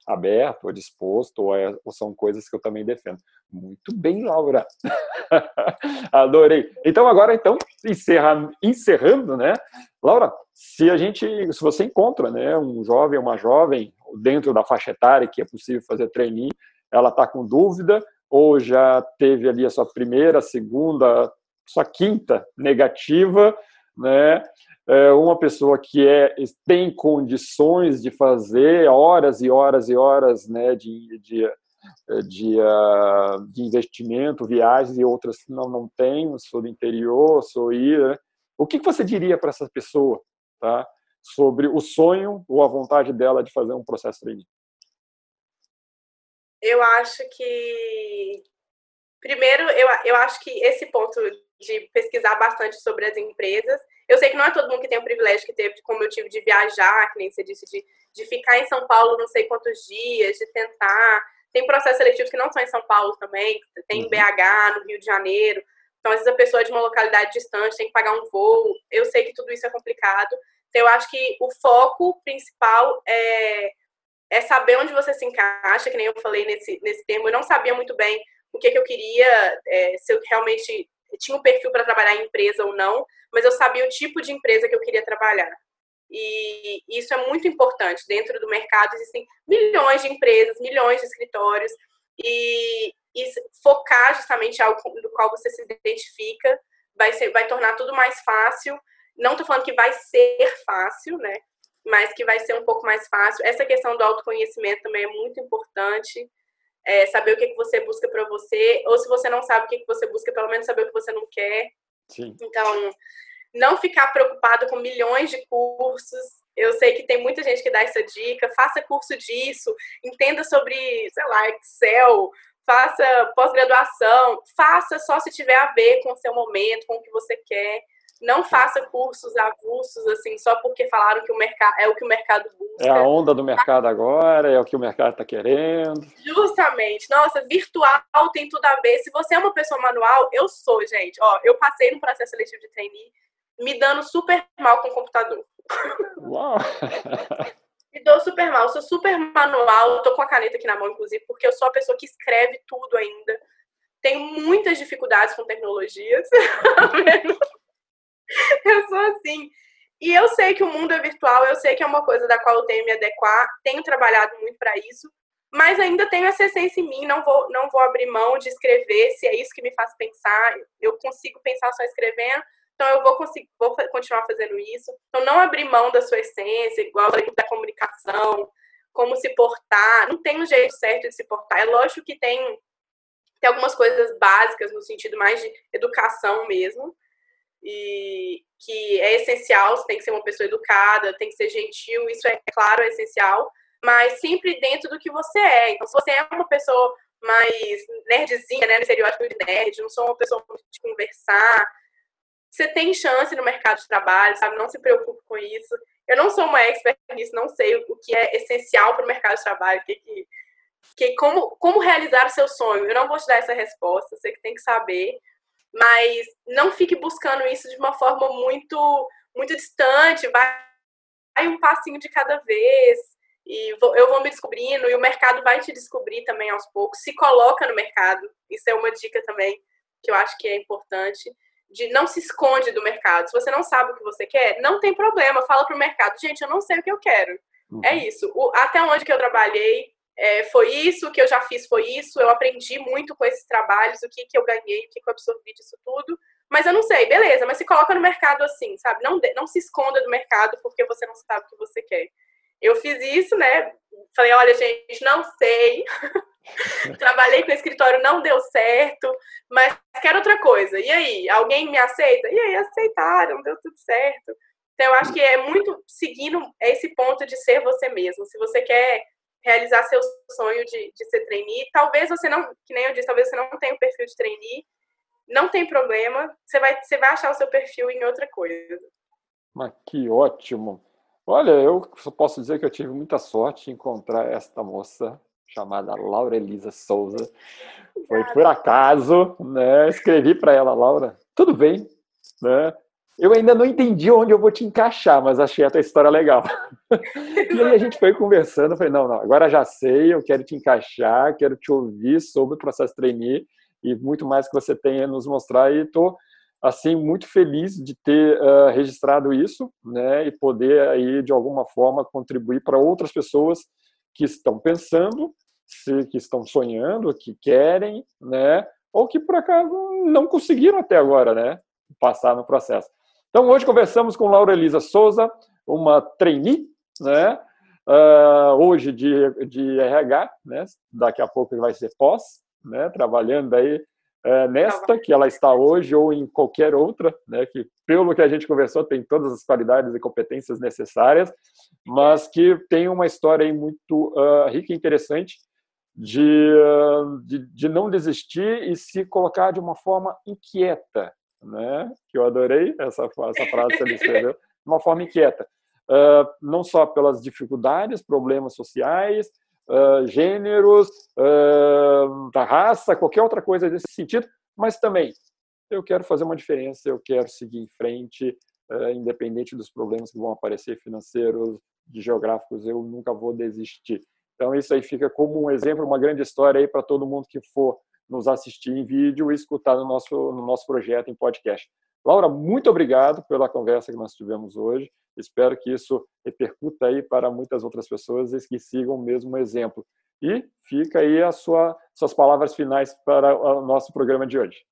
aberto, ou disposto, ou, é, ou, são coisas que eu também defendo. Muito bem, Laura. [LAUGHS] Adorei. Então agora então encerra, encerrando, né? Laura, se a gente, se você encontra, né, um jovem, uma jovem dentro da faixa etária que é possível fazer trainee, ela está com dúvida ou já teve ali a sua primeira, segunda, sua quinta negativa, né? É uma pessoa que é, tem condições de fazer horas e horas e horas né, de, de, de, uh, de investimento, viagens e outras que não, não tem, sou do interior, sou ir. Né? O que, você diria para essa pessoa tá, sobre o sonho ou a vontade dela de fazer um processo trainee? Eu acho que primeiro eu, eu acho que esse ponto de pesquisar bastante sobre as empresas eu sei que não é todo mundo que tem o privilégio que teve, como eu tive, de viajar, que nem você disse, de, de ficar em São Paulo não sei quantos dias, de tentar. Tem processos seletivos que não são em São Paulo também, tem em uhum. BH, no Rio de Janeiro. Então, às vezes a pessoa é de uma localidade distante, tem que pagar um voo. Eu sei que tudo isso é complicado. Então, eu acho que o foco principal é, é saber onde você se encaixa, que nem eu falei nesse, nesse termo. Eu não sabia muito bem o que, que eu queria, é, se eu realmente tinha um perfil para trabalhar em empresa ou não mas eu sabia o tipo de empresa que eu queria trabalhar. E isso é muito importante. Dentro do mercado existem milhões de empresas, milhões de escritórios, e, e focar justamente algo do qual você se identifica vai, ser, vai tornar tudo mais fácil. Não estou falando que vai ser fácil, né? mas que vai ser um pouco mais fácil. Essa questão do autoconhecimento também é muito importante. É, saber o que, que você busca para você, ou se você não sabe o que, que você busca, pelo menos saber o que você não quer. Sim. Então, não ficar preocupado com milhões de cursos. Eu sei que tem muita gente que dá essa dica. Faça curso disso, entenda sobre, sei lá, Excel, faça pós-graduação, faça só se tiver a ver com o seu momento, com o que você quer. Não faça cursos avulsos, assim, só porque falaram que o mercado é o que o mercado busca. É a onda do mercado agora, é o que o mercado está querendo. Justamente. Nossa, virtual tem tudo a ver. Se você é uma pessoa manual, eu sou, gente. Ó, eu passei no processo seletivo de trainee me dando super mal com o computador. Uau! [LAUGHS] me dou super mal, sou super manual, tô com a caneta aqui na mão, inclusive, porque eu sou a pessoa que escreve tudo ainda. Tenho muitas dificuldades com tecnologias. [LAUGHS] [LAUGHS] eu sou assim. E eu sei que o mundo é virtual, eu sei que é uma coisa da qual eu tenho me adequar, tenho trabalhado muito para isso, mas ainda tenho essa essência em mim, não vou, não vou abrir mão de escrever, se é isso que me faz pensar, eu consigo pensar só escrevendo, então eu vou conseguir, vou continuar fazendo isso. Então não abrir mão da sua essência, igual da comunicação, como se portar, não tem um jeito certo de se portar. É lógico que tem, tem algumas coisas básicas no sentido mais de educação mesmo, e que é essencial, você tem que ser uma pessoa educada, tem que ser gentil, isso é claro, é essencial, mas sempre dentro do que você é. Então, se você é uma pessoa mais nerdzinha, né, no estereótipo de nerd, não sou uma pessoa de conversar, você tem chance no mercado de trabalho, sabe? Não se preocupe com isso. Eu não sou uma expert nisso, não sei o que é essencial para o mercado de trabalho, que, que, que como, como realizar o seu sonho. Eu não vou te dar essa resposta, você que tem que saber, mas não fique buscando isso de uma forma muito muito distante, vai, vai um passinho de cada vez e vou, eu vou me descobrindo e o mercado vai te descobrir também aos poucos. Se coloca no mercado, isso é uma dica também que eu acho que é importante. De não se esconde do mercado. Se você não sabe o que você quer, não tem problema. Fala pro mercado, gente, eu não sei o que eu quero. Uhum. É isso. O, até onde que eu trabalhei, é, foi isso, o que eu já fiz foi isso, eu aprendi muito com esses trabalhos, o que, que eu ganhei, o que, que eu absorvi disso tudo, mas eu não sei, beleza, mas se coloca no mercado assim, sabe? Não, não se esconda do mercado porque você não sabe o que você quer. Eu fiz isso, né? Falei, olha, gente, não sei. [LAUGHS] Trabalhei com escritório, não deu certo, mas quero outra coisa. E aí, alguém me aceita? E aí, aceitaram, deu tudo certo. Então, eu acho que é muito seguindo esse ponto de ser você mesmo. Se você quer realizar seu sonho de, de ser trainee. Talvez você não, que nem eu disse, talvez você não tenha o um perfil de trainee, não tem problema, você vai, você vai achar o seu perfil em outra coisa. Mas que ótimo! Olha, eu só posso dizer que eu tive muita sorte em encontrar esta moça chamada Laura Elisa Souza. Foi por acaso, né? Escrevi para ela, Laura, tudo bem, né? Eu ainda não entendi onde eu vou te encaixar, mas achei a tua história legal. [LAUGHS] e aí a gente foi conversando, falei, não, não, agora já sei, eu quero te encaixar, quero te ouvir sobre o processo trainee e muito mais que você tenha a nos mostrar e estou assim muito feliz de ter uh, registrado isso, né, e poder aí de alguma forma contribuir para outras pessoas que estão pensando, se, que estão sonhando, que querem, né, ou que por acaso não conseguiram até agora, né, passar no processo. Então, hoje conversamos com Laura Elisa Souza, uma trainee, né? Uh, hoje de, de RH, né? Daqui a pouco vai ser pós, né? Trabalhando aí uh, nesta que ela está hoje ou em qualquer outra, né? Que pelo que a gente conversou tem todas as qualidades e competências necessárias, mas que tem uma história aí muito uh, rica e interessante de, de, de não desistir e se colocar de uma forma inquieta, né? que eu adorei essa, essa frase que ele escreveu, de uma forma inquieta. Uh, não só pelas dificuldades, problemas sociais, uh, gêneros, uh, da raça, qualquer outra coisa desse sentido, mas também eu quero fazer uma diferença, eu quero seguir em frente, independente dos problemas que vão aparecer financeiros, de geográficos, eu nunca vou desistir. Então isso aí fica como um exemplo, uma grande história aí para todo mundo que for nos assistir em vídeo e escutar no nosso, no nosso projeto em podcast. Laura, muito obrigado pela conversa que nós tivemos hoje. Espero que isso repercuta aí para muitas outras pessoas e que sigam o mesmo exemplo. E fica aí a sua, suas palavras finais para o nosso programa de hoje.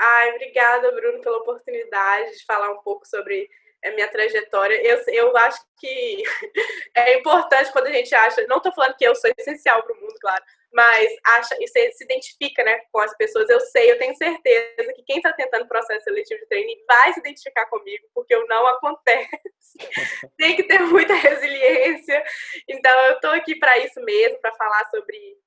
Ai, obrigada, Bruno, pela oportunidade de falar um pouco sobre é minha trajetória. Eu, eu acho que [LAUGHS] é importante quando a gente acha. Não estou falando que eu sou essencial para o mundo, claro, mas acha e você se identifica né, com as pessoas. Eu sei, eu tenho certeza que quem está tentando processo seletivo de treino vai se identificar comigo, porque eu não acontece. [LAUGHS] Tem que ter muita resiliência. Então, eu estou aqui para isso mesmo, para falar sobre,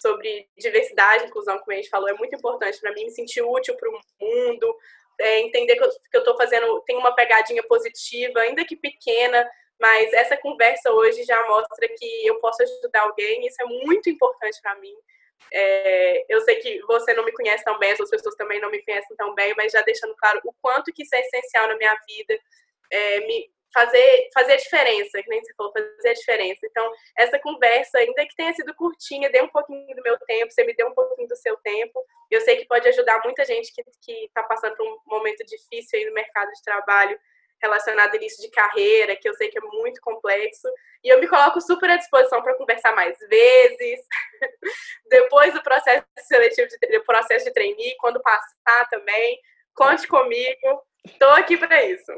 sobre diversidade, inclusão, como a gente falou, é muito importante para mim me sentir útil para o mundo, é, entender que eu estou fazendo, tem uma pegadinha positiva, ainda que pequena, mas essa conversa hoje já mostra que eu posso ajudar alguém, isso é muito importante para mim. É, eu sei que você não me conhece tão bem, as outras pessoas também não me conhecem tão bem, mas já deixando claro o quanto que isso é essencial na minha vida, é, me fazer, fazer a diferença, que nem você falou, fazer a diferença. Então, essa conversa, ainda que tenha sido curtinha, dê um pouquinho do meu tempo, você me deu um pouquinho do seu tempo, eu sei que pode ajudar muita gente que está passando por um momento difícil aí no mercado de trabalho, relacionado a início de carreira, que eu sei que é muito complexo. E eu me coloco super à disposição para conversar mais vezes. [LAUGHS] Depois do processo seletivo, de, do processo de trainee, quando passar também, conte comigo. Estou aqui para isso.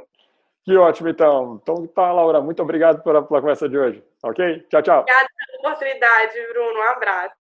Que ótimo, então. Então tá, Laura, muito obrigado pela, pela conversa de hoje. Ok? Tchau, tchau. Obrigada pela oportunidade, Bruno. Um abraço.